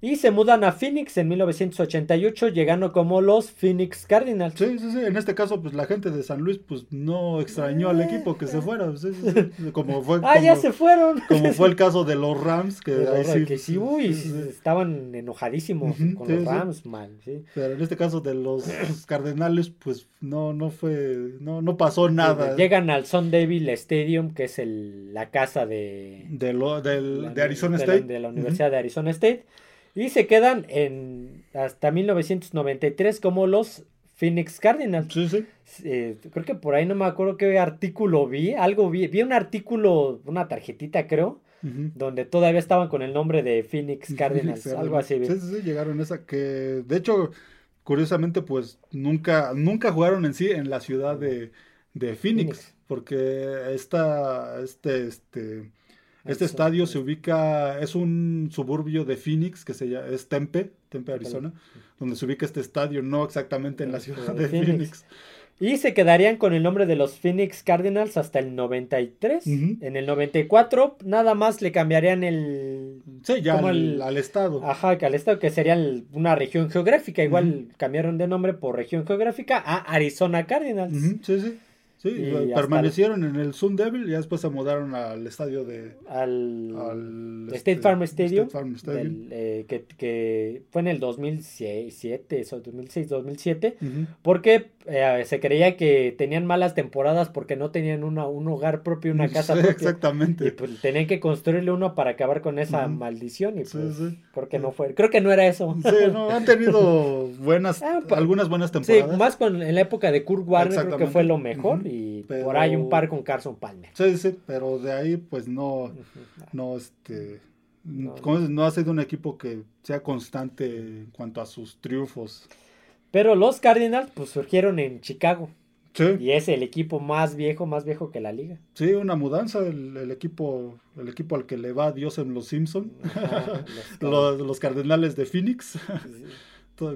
Speaker 1: Y se mudan a Phoenix en 1988, llegando como los Phoenix Cardinals.
Speaker 2: Sí, sí, sí. En este caso, pues la gente de San Luis, pues no extrañó al equipo que se fuera. Como fue,
Speaker 1: ah, ya se fueron.
Speaker 2: Como fue el caso de los Rams, que,
Speaker 1: sí, uy, estaban enojadísimos con los Rams, mal.
Speaker 2: Pero en este caso de los Cardenales, pues no, no fue, no, no pasó nada.
Speaker 1: Llegan al Sun Devil Stadium, que es el, la casa de,
Speaker 2: de, lo, de Arizona State.
Speaker 1: de la Universidad de Arizona State. Y se quedan en hasta 1993 como los Phoenix Cardinals.
Speaker 2: Sí, sí.
Speaker 1: Eh, creo que por ahí no me acuerdo qué artículo vi. Algo vi. Vi un artículo, una tarjetita creo. Donde todavía estaban con el nombre de Phoenix Cardinals, algo así.
Speaker 2: Sí, sí, sí, llegaron a esa que, de hecho, curiosamente, pues nunca, nunca jugaron en sí en la ciudad de, de Phoenix, porque esta, este, este, este estadio se ubica, es un suburbio de Phoenix, que se llama, es Tempe, Tempe, Arizona, donde se ubica este estadio, no exactamente en la ciudad de Phoenix.
Speaker 1: Y se quedarían con el nombre de los Phoenix Cardinals hasta el 93. En el 94 nada más le cambiarían el...
Speaker 2: Sí, ya al, estado.
Speaker 1: Ajá, que al estado, que sería una región geográfica. Igual cambiaron de nombre por región geográfica a Arizona Cardinals.
Speaker 2: Sí, sí. Sí, permanecieron en el Sun Devil y después se mudaron al estadio de...
Speaker 1: Al, State, Farm Stadium. Eh, que, fue en el 2007, 2006, 2007. Porque eh, se creía que tenían malas temporadas porque no tenían una, un hogar propio, una casa propia.
Speaker 2: Exactamente.
Speaker 1: Y pues tenían que construirle uno para acabar con esa maldición. Y pues, creo que no fue. Creo que no era eso.
Speaker 2: Sí, no, han tenido buenas, ah, pues, algunas buenas temporadas.
Speaker 1: Sí, más con, en la época de Kurt Warner creo que fue lo mejor. Y por ahí un par con Carson Palmer.
Speaker 2: Sí, sí, pero de ahí pues no, no, este... No, ha sido un equipo que sea constante en cuanto a sus triunfos.
Speaker 1: Pero los Cardinals pues surgieron en Chicago. Sí. Y es el equipo más viejo, más viejo que la liga.
Speaker 2: Sí, una mudanza, el, equipo, el equipo al que le va Dios en los Simpson, los, Cardenales de Phoenix.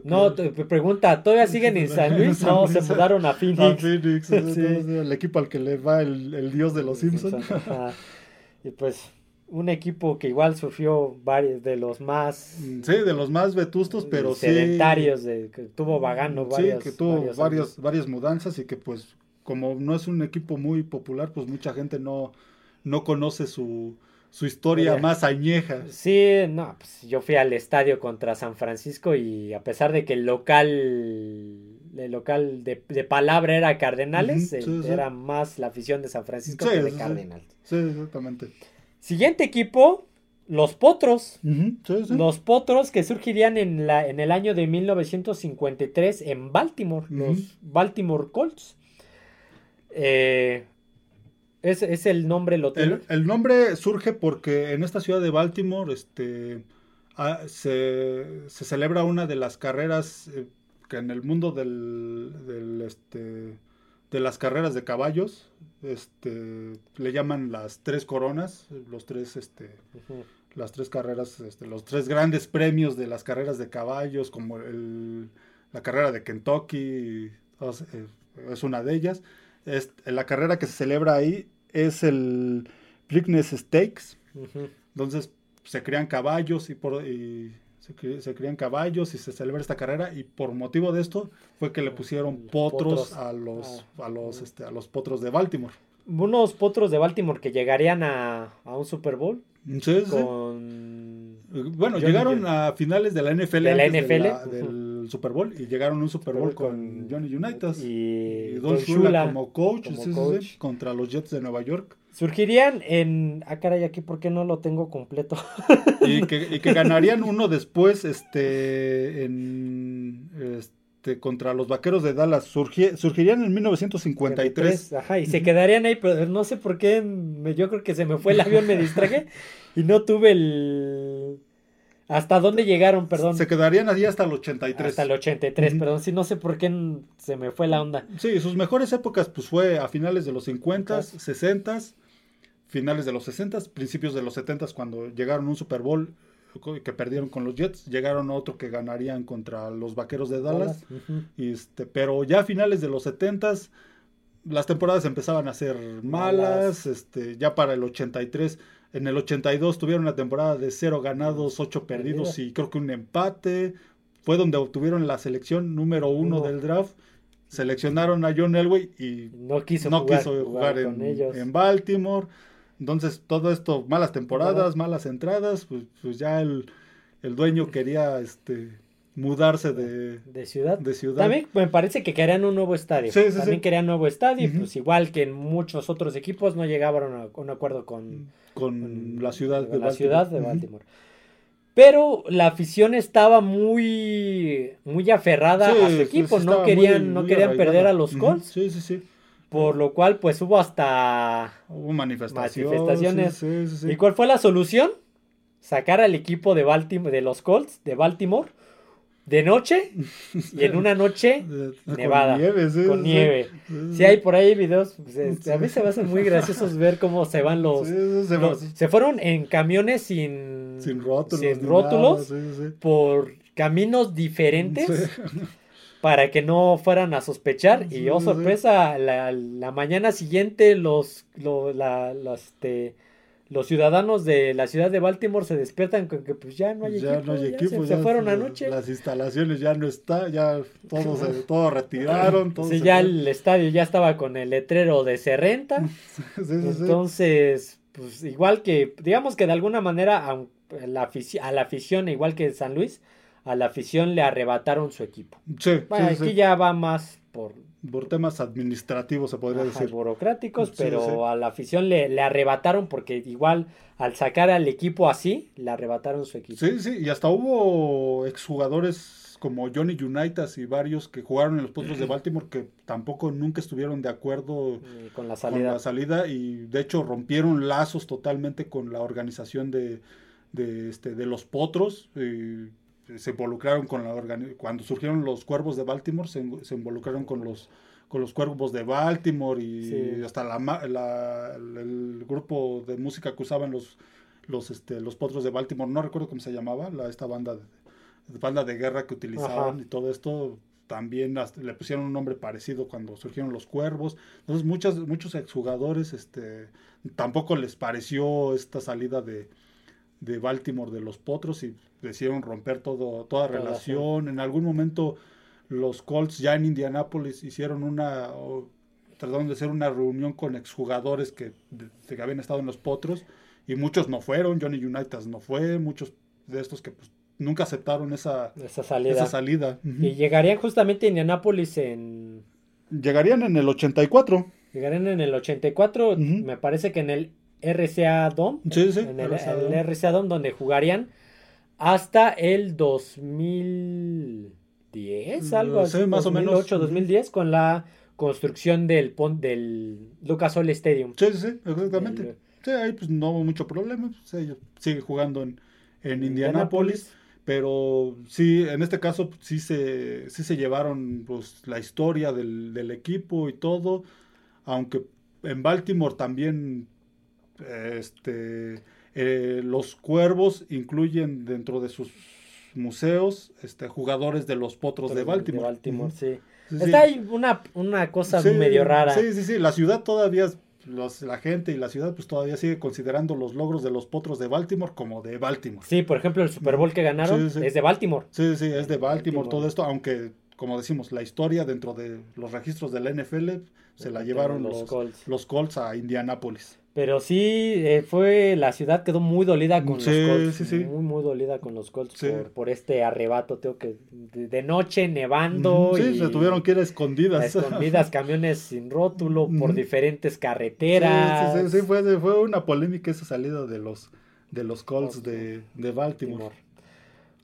Speaker 1: No, te pregunta, ¿todavía siguen en San Luis? No, se mudaron a Phoenix. A
Speaker 2: Phoenix, el equipo al que le va el, dios de los Simpsons.
Speaker 1: Y pues un equipo que igual sufrió varios de los más
Speaker 2: mm, sí de los más vetustos pero
Speaker 1: sedentarios de, que tuvo vagando varias,
Speaker 2: sí que tuvo varias varias mudanzas y que pues como no es un equipo muy popular pues mucha gente no no conoce su su historia más añeja.
Speaker 1: Sí no pues yo fui al estadio contra San Francisco y a pesar de que el local el local de, palabra era Cardenales era más la afición de San Francisco que de Cardenales
Speaker 2: sí. Exactamente.
Speaker 1: Siguiente equipo, los Potros. Los Potros que surgirían en, la, en el año de 1953 en Baltimore, los Baltimore Colts. Eh, es, el nombre
Speaker 2: el, el, nombre surge porque en esta ciudad de Baltimore este, ah, se, celebra una de las carreras eh, que en el mundo del, del este, de las carreras de caballos, este, le llaman las tres coronas, los tres, este, las tres carreras, este, los tres grandes premios de las carreras de caballos, como el, la carrera de Kentucky, eh, es una de ellas. Es, la carrera que se celebra ahí es el Preakness Stakes. Entonces se crean caballos y por y se, crían caballos y se celebra esta carrera y por motivo de esto fue que le pusieron potros, a los a los este, a los potros de Baltimore.
Speaker 1: unos potros de Baltimore que llegarían a, a un Super Bowl.
Speaker 2: Sí, sí, sí.
Speaker 1: Con...
Speaker 2: Bueno, llegaron a finales de la NFL,
Speaker 1: De la
Speaker 2: de
Speaker 1: NFL,
Speaker 2: la- del Super Bowl y llegaron a un Super Bowl con Johnny Unitas
Speaker 1: Y,
Speaker 2: y
Speaker 1: Don
Speaker 2: Shula como coach,
Speaker 1: como
Speaker 2: sí, sí, sí,
Speaker 1: coach.
Speaker 2: contra los Jets de Nueva York
Speaker 1: Surgirían en... Ah, caray, aquí ¿por qué no lo tengo completo?
Speaker 2: y que, y que ganarían uno después este en este contra los Vaqueros de Dallas Surgi- surgirían en 1953
Speaker 1: Ajá, y se quedarían ahí, pero no sé por qué, me- yo creo que se me fue el avión, me distraje y no tuve el... ¿Hasta dónde llegaron, perdón?
Speaker 2: se quedarían allí hasta el 83
Speaker 1: Hasta el 83,
Speaker 2: Ujú.
Speaker 1: perdón, sí, no sé por qué se me fue la onda.
Speaker 2: Sí, sus mejores épocas pues fue a finales de los 50,
Speaker 1: Casi.
Speaker 2: 60, finales de los 60, principios de los 70 cuando llegaron a un Super Bowl que perdieron con los Jets, llegaron a otro que ganarían contra los Vaqueros de Dallas, este, pero ya a finales de los 70 las temporadas empezaban a ser malas,
Speaker 1: Malas.
Speaker 2: este, ya para el 83, en el 82 tuvieron una temporada de 0 ganados, 8 perdidos y creo que un empate, fue donde obtuvieron la selección número uno
Speaker 1: Uno.
Speaker 2: del draft, seleccionaron a John Elway y
Speaker 1: No quiso
Speaker 2: no
Speaker 1: jugar,
Speaker 2: quiso
Speaker 1: jugar
Speaker 2: jugar,
Speaker 1: con
Speaker 2: en,
Speaker 1: ellos.
Speaker 2: en Baltimore. Entonces, todo esto, malas temporadas,
Speaker 1: Temporada.
Speaker 2: malas entradas, pues, pues ya el, el dueño quería este mudarse de,
Speaker 1: De ciudad.
Speaker 2: de ciudad.
Speaker 1: También me parece que querían un nuevo estadio.
Speaker 2: Sí, sí,
Speaker 1: También
Speaker 2: sí.
Speaker 1: querían nuevo estadio,
Speaker 2: Ujú.
Speaker 1: pues igual que en muchos otros equipos no llegaban a un acuerdo con,
Speaker 2: con la ciudad de
Speaker 1: la
Speaker 2: Baltimore.
Speaker 1: ciudad de. Baltimore. Pero la afición estaba muy muy aferrada
Speaker 2: Sí,
Speaker 1: a su equipo,
Speaker 2: sí,
Speaker 1: no querían
Speaker 2: muy-
Speaker 1: no
Speaker 2: muy
Speaker 1: querían perder a los. Colts,
Speaker 2: Sí, sí, sí.
Speaker 1: por lo cual pues hubo hasta
Speaker 2: Hubo manifestaciones. Sí.
Speaker 1: ¿Y cuál fue la solución? Sacar al equipo de Baltimore de los Colts de Baltimore de noche y en una noche
Speaker 2: De- con
Speaker 1: nevada,
Speaker 2: nieve, sí,
Speaker 1: con
Speaker 2: sí.
Speaker 1: nieve.
Speaker 2: Sí,
Speaker 1: hay por ahí videos, pues, este, a mí se me hacen muy graciosos ver cómo se van los,
Speaker 2: se
Speaker 1: los-
Speaker 2: va-
Speaker 1: se fueron en camiones sin
Speaker 2: sin rótulos.
Speaker 1: sin rótulos
Speaker 2: nada,
Speaker 1: por caminos diferentes para que no fueran a sospechar y oh sorpresa la, la mañana siguiente los lo- la- los, este, los ciudadanos de la ciudad de Baltimore se despiertan con que pues ya no hay
Speaker 2: ya
Speaker 1: equipo,
Speaker 2: no hay
Speaker 1: ya
Speaker 2: equipo.
Speaker 1: se, se
Speaker 2: ya
Speaker 1: fueron anoche
Speaker 2: Las instalaciones ya no está, ya todo, se, todo retiraron. Todo
Speaker 1: Sí,
Speaker 2: se
Speaker 1: ya el estadio ya estaba con el letrero de se renta
Speaker 2: Sí, sí, sí.
Speaker 1: entonces pues igual que digamos que de alguna manera aun- la a la afición igual que San Luis a la afición le arrebataron su equipo bueno, aquí ya va más por
Speaker 2: Por temas administrativos se podría
Speaker 1: Ajá,
Speaker 2: decir.
Speaker 1: burocráticos,
Speaker 2: Sí,
Speaker 1: pero
Speaker 2: sí.
Speaker 1: a la afición le, le arrebataron porque igual al sacar al equipo así, le arrebataron su equipo.
Speaker 2: Sí, sí, y hasta hubo exjugadores como Johnny Unitas y varios que jugaron en los Potros de Baltimore que tampoco nunca estuvieron de acuerdo
Speaker 1: eh, Con la
Speaker 2: con
Speaker 1: salida.
Speaker 2: la salida y de hecho rompieron lazos totalmente con la organización de, de, este, de los Potros. y se involucraron con la cuando surgieron los Cuervos de Baltimore, se, se involucraron con los con los Cuervos de Baltimore y
Speaker 1: Sí.
Speaker 2: hasta la, la- el grupo de música que usaban los los este los Potros de Baltimore, no recuerdo cómo se llamaba, la, esta banda de, de banda de guerra que utilizaban
Speaker 1: Ajá.
Speaker 2: y todo esto también hasta le pusieron un nombre parecido cuando surgieron los cuervos. Entonces muchas, muchos exjugadores este, tampoco les pareció esta salida de, de Baltimore de los Potros y decidieron romper todo, toda
Speaker 1: Relación.
Speaker 2: En algún momento los Colts ya en Indianápolis hicieron una, o trataron de hacer una reunión con exjugadores que, de- que habían estado en los Potros y muchos no fueron, Johnny Unitas no fue, muchos de estos que pues, nunca aceptaron esa,
Speaker 1: Esa salida.
Speaker 2: esa salida.
Speaker 1: Y llegarían justamente a Indianápolis en.
Speaker 2: Llegarían en el 84.
Speaker 1: Llegarían en el 84,
Speaker 2: Ujú.
Speaker 1: me parece que en el RCA Dome.
Speaker 2: Sí, sí.
Speaker 1: En el,
Speaker 2: RCA
Speaker 1: el
Speaker 2: Dome.
Speaker 1: RCA Dome, donde jugarían hasta el 2010, algo
Speaker 2: Mm,
Speaker 1: así.
Speaker 2: sí, más o menos.
Speaker 1: 2008, 2010, con la construcción del, del Lucas Oil Stadium.
Speaker 2: Sí, sí, sí, exactamente.
Speaker 1: El-
Speaker 2: Sí, ahí pues no hubo mucho problema. pues, ellos siguen jugando en, en Indianápolis. Pero sí, en este caso pues, sí se, sí se llevaron pues, la historia del, del equipo y todo. Aunque en Baltimore también este, eh, los cuervos incluyen dentro de sus museos este, jugadores de los potros de Baltimore.
Speaker 1: Baltimore,
Speaker 2: Ujú.
Speaker 1: sí.
Speaker 2: Sí, sí.
Speaker 1: Está ahí una, una cosa
Speaker 2: Sí,
Speaker 1: medio rara.
Speaker 2: Sí, sí, sí. La ciudad todavía, los, la gente y la ciudad, pues todavía sigue considerando los logros de los potros de Baltimore como de Baltimore.
Speaker 1: Sí, por ejemplo, el Super Bowl que ganaron
Speaker 2: Sí, sí.
Speaker 1: es de Baltimore.
Speaker 2: Sí, sí, es de Baltimore,
Speaker 1: Baltimore.
Speaker 2: todo esto, aunque como decimos, la historia dentro de los registros de la NFL se la llevaron los, Colts. los Colts a Indianápolis.
Speaker 1: Pero sí, eh, fue la ciudad quedó muy dolida con los Colts. Sí, sí. Muy, muy dolida con los Colts por, por, este arrebato, tengo que de, noche nevando.
Speaker 2: Sí, se tuvieron que ir a escondidas.
Speaker 1: escondidas, camiones sin rótulo por diferentes carreteras.
Speaker 2: Sí, sí, sí, fue, fue una polémica esa salida de los, de los Colts de, de Baltimore.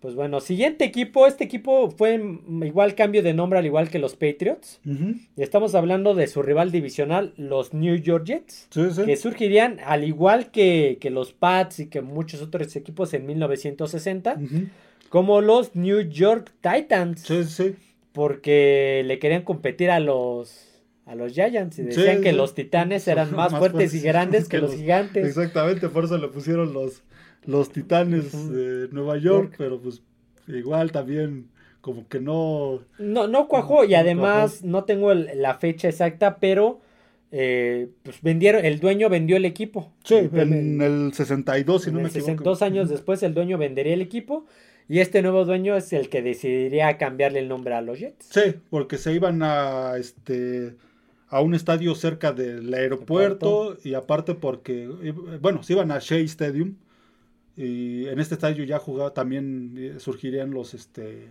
Speaker 1: Pues bueno, siguiente equipo. Este equipo fue igual cambio de nombre al igual que los Patriots. Y estamos hablando de su rival divisional, los New York Jets. Que surgirían al igual que, los Pats y que muchos otros equipos en 1960. Como los New York Titans.
Speaker 2: Sí, sí.
Speaker 1: Porque le querían competir a los a los Giants y decían que los Titanes eran más, fuertes, y grandes que, los, gigantes.
Speaker 2: Exactamente, por eso le pusieron los, los Titanes de Nueva York, pero pues igual también como que no...
Speaker 1: No, no cuajó y además no tengo la fecha exacta, pero eh, pues vendieron, el dueño vendió el equipo.
Speaker 2: Sí, en el 62, si no me equivoco.
Speaker 1: Dos años después el dueño vendería el equipo y este nuevo dueño es el que decidiría cambiarle el nombre a los Jets.
Speaker 2: Sí, porque se iban a este a un estadio cerca del aeropuerto y aparte porque, bueno, se iban a Shea Stadium y en este estadio ya jugaba también eh, surgirían los este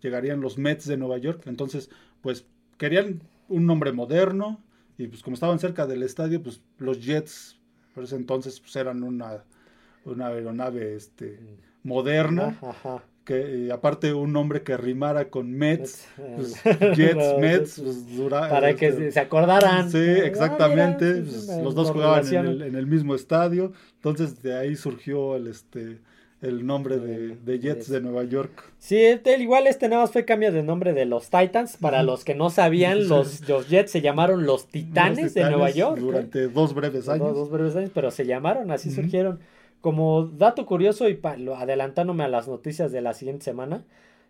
Speaker 2: llegarían los Mets de Nueva York. Entonces pues querían un nombre moderno y pues como estaban cerca del estadio pues los Jets por ese entonces pues eran una una aeronave este mm. moderna que aparte un nombre que rimara con Mets, pues, Jets, Mets, pues,
Speaker 1: dura, para que este, se acordaran.
Speaker 2: Sí, ah, exactamente. Pues, los dos jugaban en el, mismo estadio, entonces de ahí surgió el este el nombre de, Jets de Nueva York.
Speaker 1: Sí, igual este nada más fue cambio de nombre de los Titans. Para los que no sabían, los, Jets se llamaron los Titanes, de Nueva York.
Speaker 2: Durante dos breves años.
Speaker 1: Dos, breves años, pero se llamaron, así surgieron. Como dato curioso y adelantándome a las noticias de la siguiente semana,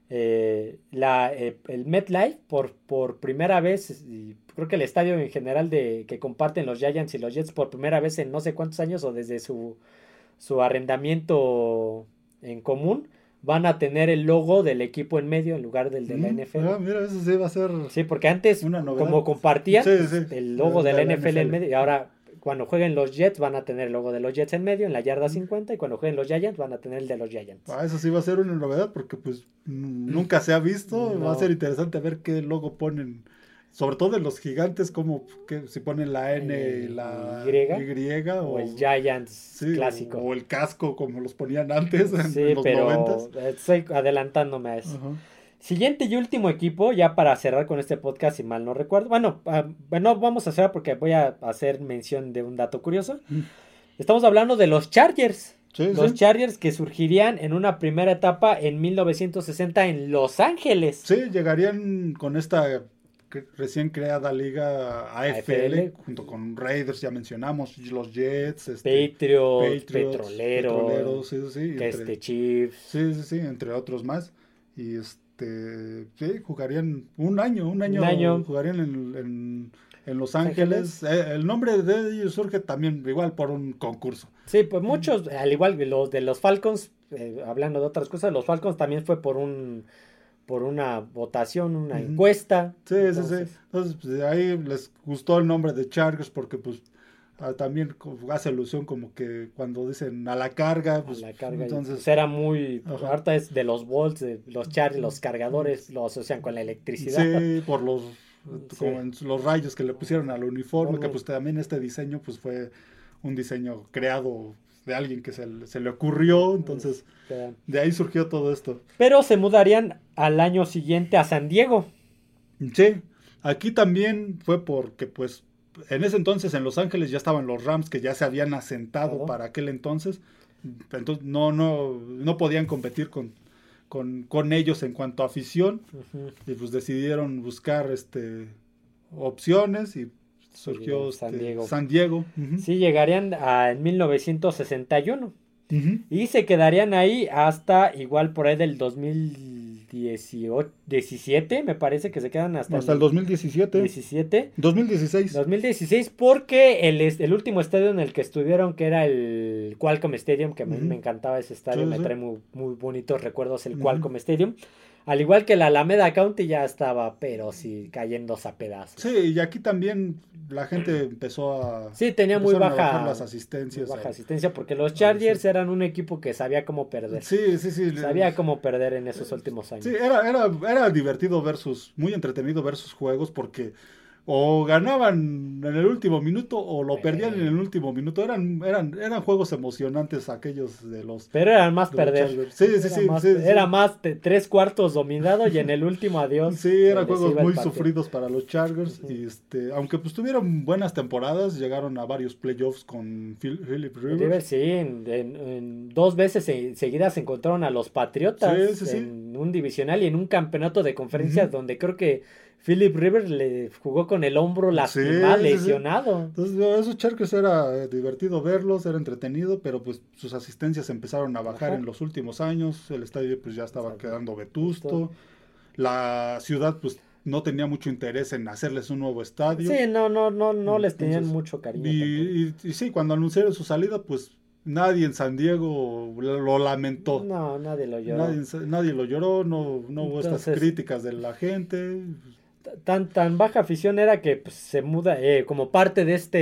Speaker 1: eh, la, eh, el MetLife por, por primera vez, y creo que el estadio en general de, que comparten los Giants y los Jets por primera vez en no sé cuántos años o desde su, su arrendamiento en común, van a tener el logo del equipo en medio en lugar del de la mm, NFL.
Speaker 2: Ah, mira, eso sí va a ser.
Speaker 1: Sí, porque antes, como compartían el logo de, la, NFL, en medio, y ahora cuando jueguen los Jets van a tener el logo de los Jets en medio, en la yarda 50, y cuando jueguen los Giants van a tener el de los Giants.
Speaker 2: Ah, eso sí va a ser una novedad porque pues nunca se ha visto. Va a ser interesante ver qué logo ponen. Sobre todo en los gigantes, como que si ponen la N y la Y,
Speaker 1: o, el Giants clásico.
Speaker 2: O, el casco como los ponían antes en,
Speaker 1: sí, los pero Estoy adelantándome a eso. Siguiente y último equipo, ya para cerrar con este podcast, si mal no recuerdo. Bueno, ah, bueno, vamos a cerrar porque voy a hacer mención de un dato curioso. Mm. Estamos hablando de los Chargers. los Chargers que surgirían en una primera etapa en 1960 en Los Ángeles.
Speaker 2: Sí, llegarían con esta recién creada liga AFL, junto con Raiders, ya mencionamos, los Jets,
Speaker 1: este, Patriots, Petroleros,
Speaker 2: sí, sí,
Speaker 1: este, Chiefs.
Speaker 2: Sí, sí, sí, entre otros más. Y este este, sí, jugarían un año, un año, jugarían en, Los Ángeles. Eh, el nombre de ellos surge también igual por un concurso.
Speaker 1: Sí, pues muchos, al igual que los de los Falcons, eh, hablando de otras cosas, los Falcons también fue por un por una votación, una encuesta.
Speaker 2: Sí, sí, sí. Entonces, pues, ahí les gustó el nombre de Chargers porque pues también hace alusión como que cuando dicen a la carga, pues,
Speaker 1: la carga entonces pues, era muy harta es de los volts, de los chargers, los cargadores lo asocian con la electricidad.
Speaker 2: Sí, por los los rayos que le pusieron al uniforme, que pues también este diseño pues fue un diseño creado de alguien que se, se le ocurrió, entonces de ahí surgió todo esto.
Speaker 1: Pero se mudarían al año siguiente a San Diego.
Speaker 2: Sí, aquí también fue porque pues en ese entonces en Los Ángeles ya estaban los Rams que ya se habían asentado para aquel entonces. Entonces no, no, no podían competir con, con, ellos en cuanto a afición. Y pues decidieron buscar este opciones y surgió San este, Diego. San Diego.
Speaker 1: Sí, llegarían a, en 1961. Y se quedarían ahí hasta igual por ahí del 2017, me parece que se quedan hasta,
Speaker 2: hasta el, 2017.
Speaker 1: 17.
Speaker 2: 2016.
Speaker 1: 2016 porque el, el último estadio en el que estuvieron, que era el Qualcomm Stadium, que me, encantaba ese estadio, me trae muy, muy bonitos recuerdos el Qualcomm Stadium. Al igual que la Alameda County ya estaba, pero sí, cayéndose a pedazos.
Speaker 2: Sí, y aquí también la gente empezó a...
Speaker 1: Sí, tenía muy baja,
Speaker 2: las asistencias.
Speaker 1: muy baja
Speaker 2: a-
Speaker 1: asistencia porque los Chargers eran un equipo que sabía cómo perder.
Speaker 2: Sí, sí, sí.
Speaker 1: Sabía cómo perder en esos últimos años.
Speaker 2: Sí, era, era, era divertido ver sus, muy entretenido ver sus juegos porque o ganaban en el último minuto o lo perdían en el último minuto. Eran, eran, eran juegos emocionantes aquellos de los...
Speaker 1: Pero era más perder.
Speaker 2: Sí, sí,
Speaker 1: era
Speaker 2: sí,
Speaker 1: más,
Speaker 2: sí, sí.
Speaker 1: era más de tres cuartos dominado y en el último adiós.
Speaker 2: Sí, eran juegos muy sufridos para los Chargers. Y este, aunque pues tuvieron buenas temporadas, llegaron a varios playoffs con Phil- Philip Rivers.
Speaker 1: Rivers, sí, en, en- en dos veces se- seguidas se encontraron a los Patriotas en un divisional y en un campeonato de conferencias donde creo que Philip Rivers le jugó con el hombro lastimado,
Speaker 2: sí, sí.
Speaker 1: lesionado.
Speaker 2: Entonces, esos Chargers era eh, divertido verlos, era entretenido, pero pues sus asistencias empezaron a bajar
Speaker 1: Ajá.
Speaker 2: en los últimos años, el estadio pues ya estaba
Speaker 1: Exacto.
Speaker 2: quedando vetusto, la ciudad pues no tenía mucho interés en hacerles un nuevo estadio.
Speaker 1: Sí, no, no, no, no les tenían mucho cariño.
Speaker 2: y, y- y sí, cuando anunciaron su salida pues nadie en San Diego lo, lamentó.
Speaker 1: No, nadie lo lloró.
Speaker 2: Nadie, lo lloró, no, no hubo estas críticas de la gente.
Speaker 1: Tan, tan baja afición era que pues, se muda eh, como parte de este,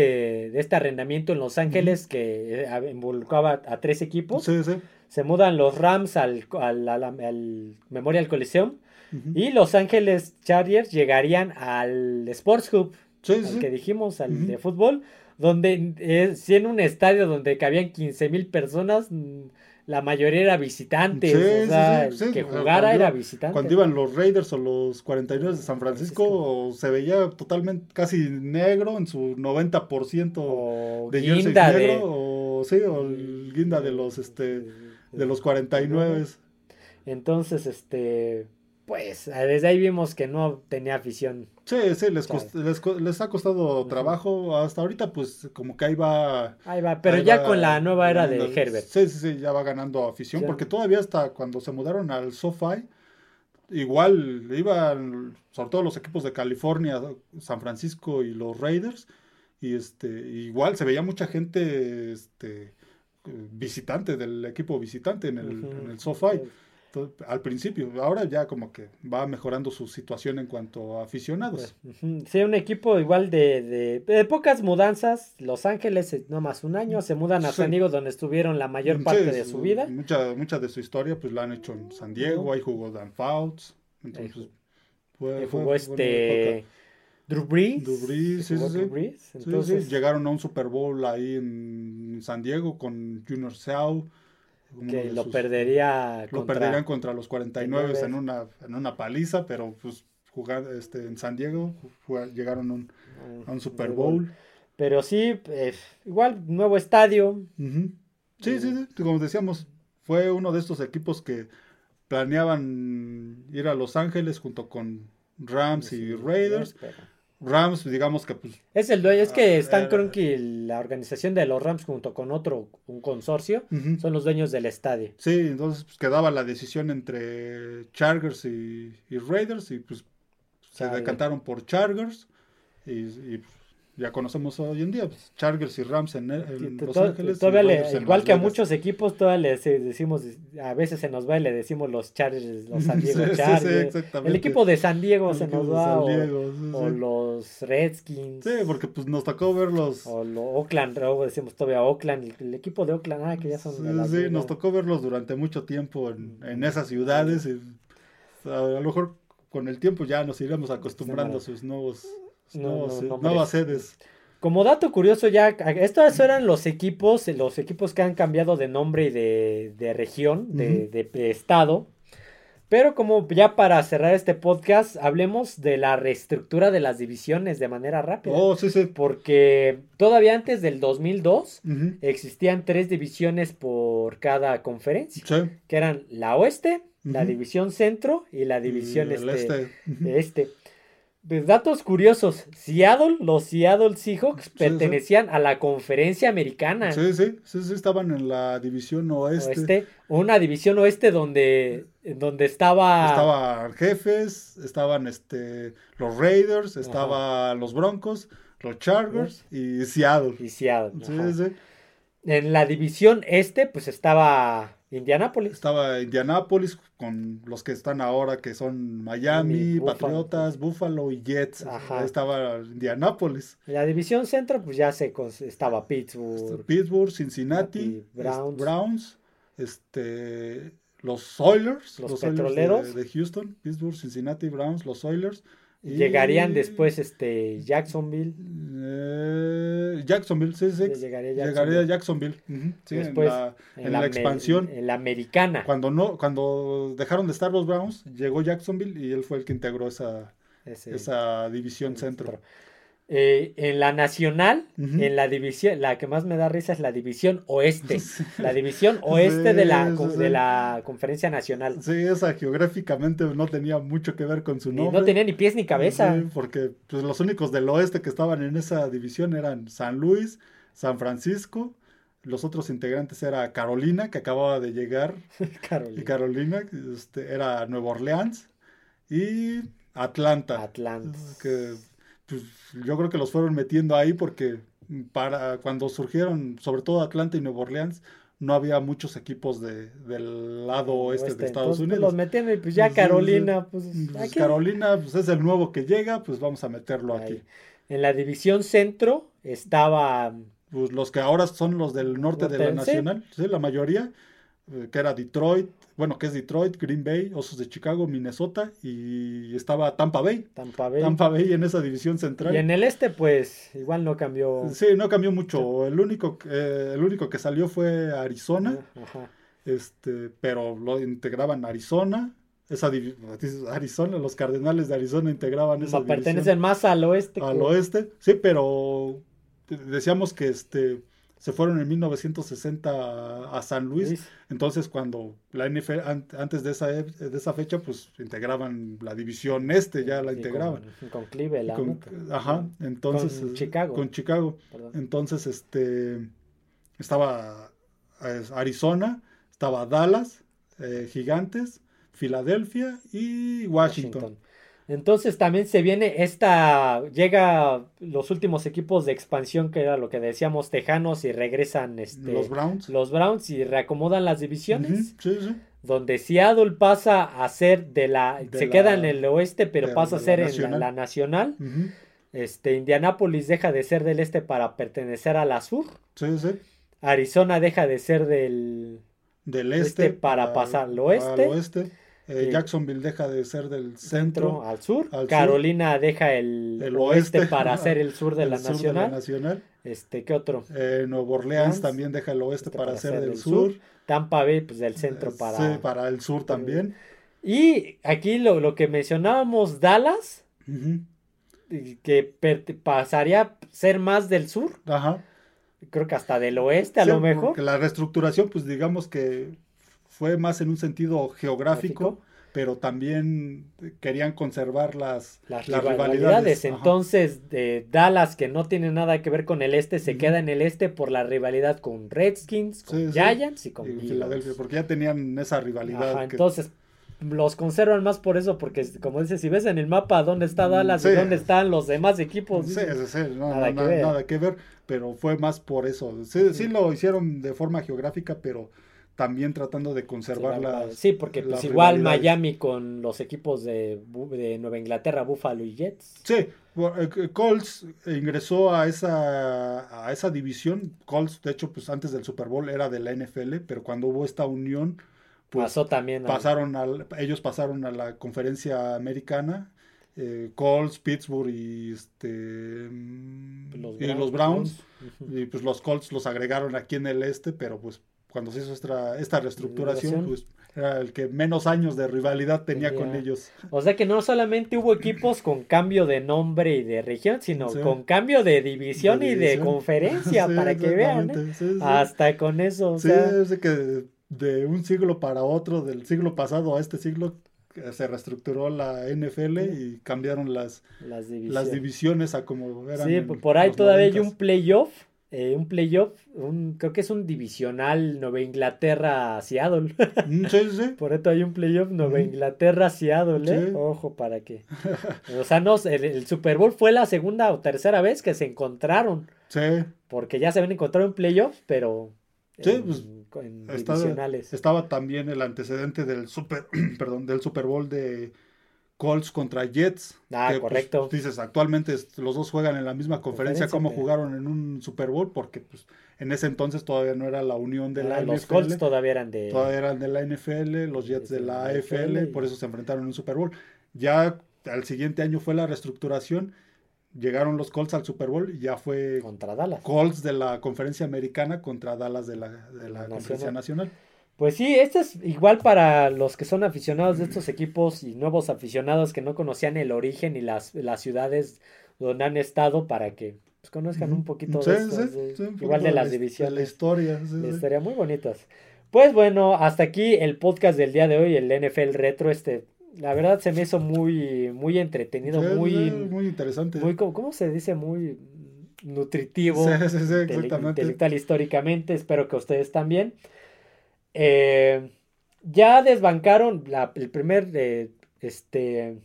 Speaker 1: de este arrendamiento en Los Ángeles que eh, involucraba a tres equipos.
Speaker 2: Sí, sí.
Speaker 1: Se mudan los Rams al, al, al- al Memorial Coliseum y Los Ángeles Chargers llegarían al Sports Hub,
Speaker 2: Sí,
Speaker 1: al que dijimos, al de fútbol, donde eh, sí en un estadio donde cabían 15 mil personas, mm, la mayoría era visitantes,
Speaker 2: Sí,
Speaker 1: o
Speaker 2: sí,
Speaker 1: sea,
Speaker 2: sí,
Speaker 1: el
Speaker 2: sí,
Speaker 1: que jugara
Speaker 2: cuando
Speaker 1: era visitante.
Speaker 2: Cuando iban los Raiders o los 49 de San Francisco, se veía totalmente casi negro en su 90%
Speaker 1: o
Speaker 2: de jersey
Speaker 1: guinda de-
Speaker 2: negro o sí, o el guinda de los este de los 49.
Speaker 1: Entonces, este, pues desde ahí vimos que no tenía afición.
Speaker 2: Sí, sí, les, cost- les, les ha costado trabajo hasta ahorita pues como que ahí va
Speaker 1: Ahí va, pero
Speaker 2: ahí
Speaker 1: ya
Speaker 2: va
Speaker 1: con la nueva era de. Herbert.
Speaker 2: Sí, sí, sí, ya va ganando afición
Speaker 1: Ya.
Speaker 2: porque todavía hasta cuando se mudaron al SoFi igual iban sobre todo los equipos de California, San Francisco y los Raiders y este igual se veía mucha gente este visitante del equipo visitante en el, en el SoFi al principio, ahora ya como que va mejorando su situación en cuanto a aficionados.
Speaker 1: Ujú. Sí, un equipo igual de, de, de pocas mudanzas. Los Ángeles, eh, no más un año, se mudan a
Speaker 2: Sí.
Speaker 1: San Diego donde estuvieron la mayor
Speaker 2: Sí,
Speaker 1: parte de su vida.
Speaker 2: Mucha, mucha de su historia pues la han hecho en San Diego, ahí jugó Dan Fouts, entonces
Speaker 1: jugó-
Speaker 2: fue, fue
Speaker 1: jugó este. Drew Brees.
Speaker 2: Drew Brees, sí,
Speaker 1: jugó
Speaker 2: sí,
Speaker 1: Drew. Brees, Entonces,
Speaker 2: llegaron a un Super Bowl ahí en San Diego con Junior Seau.
Speaker 1: Que lo
Speaker 2: sus-
Speaker 1: perdería
Speaker 2: lo
Speaker 1: contra-
Speaker 2: perderían contra los 49 en
Speaker 1: 49.
Speaker 2: una, en una paliza, pero pues jugar este, en San Diego jugá- llegaron a un, a un Super Bowl.
Speaker 1: Pero sí, eh, igual, nuevo estadio.
Speaker 2: Ujú. Sí, sí, sí, como decíamos, fue uno de estos equipos que planeaban ir a Los Ángeles junto con Rams y Raiders.
Speaker 1: pero-
Speaker 2: Rams, digamos que pues
Speaker 1: Es el dueño, es que
Speaker 2: Ah,
Speaker 1: Stan
Speaker 2: era-
Speaker 1: Kroenke, la organización de los Rams junto con otro, un consorcio, son los dueños del estadio.
Speaker 2: Sí, entonces pues, quedaba la decisión entre Chargers y, y Raiders y pues se decantaron por Chargers y, y, pues, ya conocemos hoy en día pues, Chargers y Rams en, Los Ángeles.
Speaker 1: le- igual que a muchos equipos, todavía le se- decimos, a veces se nos va y le decimos los Chargers, los San
Speaker 2: Sí,
Speaker 1: Diego
Speaker 2: sí, sí,
Speaker 1: Chargers.
Speaker 2: exactamente.
Speaker 1: el equipo de San Diego
Speaker 2: El
Speaker 1: se nos va, o,
Speaker 2: sí, sí.
Speaker 1: los Redskins,
Speaker 2: Sí, porque pues nos tocó verlos.
Speaker 1: o lo Oakland, luego decimos todavía Oakland, el, el equipo de Oakland, ah, que ya son
Speaker 2: Sí, sí, nos tocó verlos durante mucho tiempo en, en esas ciudades. y, a lo mejor con el tiempo ya nos iremos acostumbrando a sus nuevos,
Speaker 1: No, no,
Speaker 2: sedes.
Speaker 1: Como dato curioso, ya estos eran los equipos, los equipos que han cambiado de nombre y de, de región, de, de- de estado. Pero como ya para cerrar este podcast, hablemos de la reestructura de las divisiones de manera rápida.
Speaker 2: Oh, sí, sí.
Speaker 1: Porque todavía antes del 2002
Speaker 2: Ujú.
Speaker 1: existían tres divisiones por cada conferencia,
Speaker 2: Sí.
Speaker 1: que eran la oeste, la división centro y la división
Speaker 2: Y
Speaker 1: este,
Speaker 2: este.
Speaker 1: Datos curiosos. Seattle, los Seattle Seahawks
Speaker 2: Sí, sí.
Speaker 1: pertenecían a la conferencia americana.
Speaker 2: Sí, sí, sí, sí, estaban en la división oeste.
Speaker 1: Oeste, una división oeste donde, donde estaba,
Speaker 2: Estaban jefes, estaban este, los Raiders, estaban los Broncos, los Chargers y Seattle.
Speaker 1: y Seattle.
Speaker 2: Sí, sí.
Speaker 1: En la división este, pues estaba Indianápolis.
Speaker 2: Estaba Indianápolis con los que están ahora, que son Miami, Patriotas, Buffalo y Jets. Ahí estaba Indianápolis.
Speaker 1: La división centro, pues ya se estaba Pittsburgh.
Speaker 2: Pittsburgh, Cincinnati, Browns. Browns, este, los Oilers, los, petroleros de, Houston, Pittsburgh, Cincinnati, Browns, los Oilers.
Speaker 1: Llegarían después este Jacksonville.
Speaker 2: Eh, Jacksonville, sí, sí. Llegaría, Jacksonville. después, en la, expansión.
Speaker 1: En la americana.
Speaker 2: Cuando no, cuando dejaron de estar los Browns, llegó Jacksonville y él fue el que integró esa, esa división centro.
Speaker 1: Eh, en la nacional, en la división, la que más me da risa es la división oeste. La división oeste de, la, de la conferencia nacional.
Speaker 2: Sí, esa geográficamente no tenía mucho que ver con su nombre.
Speaker 1: no tenía ni pies ni cabeza.
Speaker 2: porque pues, los únicos del oeste que estaban en esa división eran San Luis, San Francisco. Los otros integrantes era Carolina, que acababa de llegar. Carolina. Y Carolina, este, era Nueva Orleans. Y Atlanta. Atlanta. Que pues yo creo que los fueron metiendo ahí porque para cuando surgieron, sobre todo Atlanta y Nueva Orleans, no había muchos equipos de, del lado oeste, de Estados pues, Unidos.
Speaker 1: los metieron y pues ya Carolina, pues,
Speaker 2: pues Carolina pues es el nuevo que llega, pues vamos a meterlo aquí.
Speaker 1: En la división centro estaba
Speaker 2: pues los que ahora son los del norte de la nacional, sí, la mayoría, eh, que era Detroit, bueno, que es Detroit, Green Bay, Osos de Chicago, Minnesota y estaba Tampa Bay.
Speaker 1: Tampa Bay.
Speaker 2: Tampa Bay en esa división central.
Speaker 1: Y en el este, pues, igual no cambió.
Speaker 2: Sí, no cambió mucho. El único, eh, el único que salió fue Arizona. Ajá. Este, pero lo integraban Arizona. Esa Arizona, los Cardenales de Arizona integraban esa
Speaker 1: división. Pertenecen más al oeste.
Speaker 2: Al oeste, sí, pero decíamos que este se fueron en 1960 a San Luis. Entonces, cuando la NFL, antes de esa, de esa fecha, pues integraban la división este, ya la integraban.
Speaker 1: Con, Cleveland.
Speaker 2: ajá, entonces.
Speaker 1: Con Chicago.
Speaker 2: Con Chicago. Entonces, este. Estaba Arizona, estaba Dallas, eh, Gigantes, Filadelfia y Washington.
Speaker 1: Entonces también se viene esta, llega los últimos equipos de expansión que era lo que decíamos Tejanos y regresan este,
Speaker 2: los Browns.
Speaker 1: Los Browns y reacomodan las divisiones. sí, sí. Donde Seattle pasa a ser de la, se queda en el oeste pero pasa a ser en la, nacional. Este, Indianápolis deja de ser del este para pertenecer a la sur.
Speaker 2: Sí, sí.
Speaker 1: Arizona deja de ser del,
Speaker 2: del este,
Speaker 1: para, pasar al oeste.
Speaker 2: oeste. Eh, Jacksonville deja de ser del centro,
Speaker 1: al sur. Carolina deja el, oeste, para ser el sur de la, nacional. Este, ¿qué otro?
Speaker 2: Eh, Nuevo Orleans también deja el oeste este para, ser del sur.
Speaker 1: Tampa Bay, pues del centro eh, para.
Speaker 2: Sí, para el sur también.
Speaker 1: Y aquí lo, lo que mencionábamos, Dallas, que pasaría a ser más del sur.
Speaker 2: Ajá.
Speaker 1: Creo que hasta del oeste, a lo mejor.
Speaker 2: La reestructuración, pues digamos que fue más en un sentido geográfico, pero también querían conservar las,
Speaker 1: las, rivalidades. Entonces, de Dallas, que no tiene nada que ver con el este, se queda en el este por la rivalidad con Redskins, con Giants y con
Speaker 2: Philadelphia, porque ya tenían esa rivalidad.
Speaker 1: Entonces, los conservan más por eso, porque como dices, si ves en el mapa dónde está Dallas y dónde están los demás equipos.
Speaker 2: Sí, sí, nada, que ver. nada, que ver. pero fue más por eso. sí, lo hicieron de forma geográfica, pero también tratando de conservar la
Speaker 1: Sí, porque pues igual Miami con los equipos de, de, Nueva Inglaterra, Buffalo y Jets.
Speaker 2: Sí, eh, Colts ingresó a esa, a esa división. Colts, de hecho, pues antes del Super Bowl era de la NFL, pero cuando hubo esta unión,
Speaker 1: pues Pasó también
Speaker 2: pasaron al, ellos pasaron a la conferencia americana. Eh, Colts, Pittsburgh y este los y los Browns y pues los Colts los agregaron aquí en el este pero pues cuando se hizo esta, esta reestructuración, pues era el que menos años de rivalidad tenía con ellos.
Speaker 1: O sea que no solamente hubo equipos con cambio de nombre y de región, sino con cambio de división, y de conferencia, para que vean. ¿eh? Hasta con eso. O
Speaker 2: sí, es que de un siglo para otro, del siglo pasado a este siglo, eh, se reestructuró la NFL y cambiaron las, las, divisiones. a como eran.
Speaker 1: Sí, por ahí todavía hay un playoff eh, un playoff, un, creo que es un divisional Nueva Inglaterra-Seattle.
Speaker 2: Mm, sí, sí.
Speaker 1: Por esto hay un playoff Nueva Inglaterra-Seattle, ¿eh? Ojo, para que. o sea, no, el, Super Bowl fue la segunda o tercera vez que se encontraron.
Speaker 2: Sí.
Speaker 1: Porque ya se habían encontrado en playoff, pero
Speaker 2: Sí, pues, estaba, también el antecedente del Super, perdón, del Super Bowl de Colts contra Jets.
Speaker 1: Ah, pues, correcto.
Speaker 2: dices, actualmente los dos juegan en la misma conferencia, como jugaron en un Super Bowl, porque pues en ese entonces todavía no era la unión de la,
Speaker 1: NFL. Los Colts todavía eran de...
Speaker 2: Todavía eran de la NFL, los Jets de la AFL, por eso se enfrentaron en un Super Bowl. Ya al siguiente año fue la reestructuración llegaron los Colts al Super Bowl y ya fue
Speaker 1: contra Dallas.
Speaker 2: Colts de la conferencia americana contra Dallas de la, de la conferencia nacional.
Speaker 1: Pues sí, esto es igual para los que son aficionados de estos equipos y nuevos aficionados que no conocían el origen y las, las ciudades donde han estado para que pues, conozcan un poquito de, igual de las divisiones.
Speaker 2: De la historia.
Speaker 1: historia muy bonitas. Pues bueno, hasta aquí el podcast del día de hoy, el NFL Retro, este la verdad se me hizo muy, muy entretenido, muy,
Speaker 2: muy interesante.
Speaker 1: Muy, ¿cómo, se dice? Muy nutritivo, sí, sí, intelectual históricamente. Espero que ustedes también. Eh, ya desbancaron la, el primer eh, este,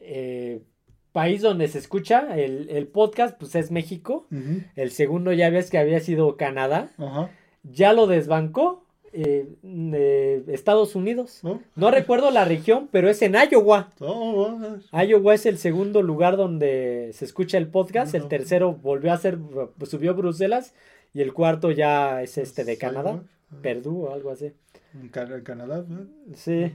Speaker 1: eh, país donde se escucha el, podcast, pues es México. El segundo ya ves que había sido Canadá. Ya lo desbancó eh, Estados Unidos. ¿No? recuerdo la región, pero es en Iowa. Iowa es el segundo lugar donde se escucha el podcast. El tercero volvió a ser, subió Bruselas. Y el cuarto ya es este de Canadá. Perdú o algo así.
Speaker 2: En Canadá.
Speaker 1: Sí.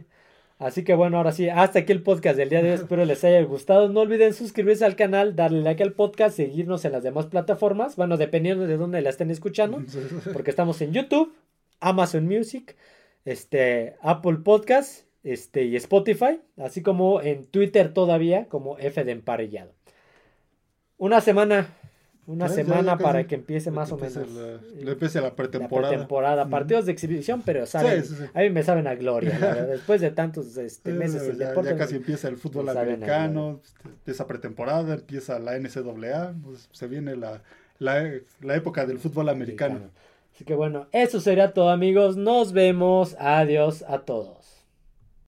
Speaker 1: Así que bueno, ahora sí, hasta aquí el podcast del día de hoy. Espero les haya gustado. No olviden suscribirse al canal, darle like al podcast, seguirnos en las demás plataformas. Bueno, dependiendo de dónde la estén escuchando. Porque estamos en YouTube, Amazon Music, este, Apple Podcast este, y Spotify, así como en Twitter todavía como F de Emparrillado. Una semana, una semana para que empiece más o menos.
Speaker 2: empiece la pretemporada. La
Speaker 1: pretemporada, partidos de exhibición, pero saben, a mí me saben a gloria, después de tantos este, meses
Speaker 2: ya, ya, casi empieza el fútbol americano, este, empieza pretemporada, empieza la NCAA, pues, se viene la, la, época del fútbol americano.
Speaker 1: Así que bueno, eso sería todo amigos. Nos vemos. Adiós a todos.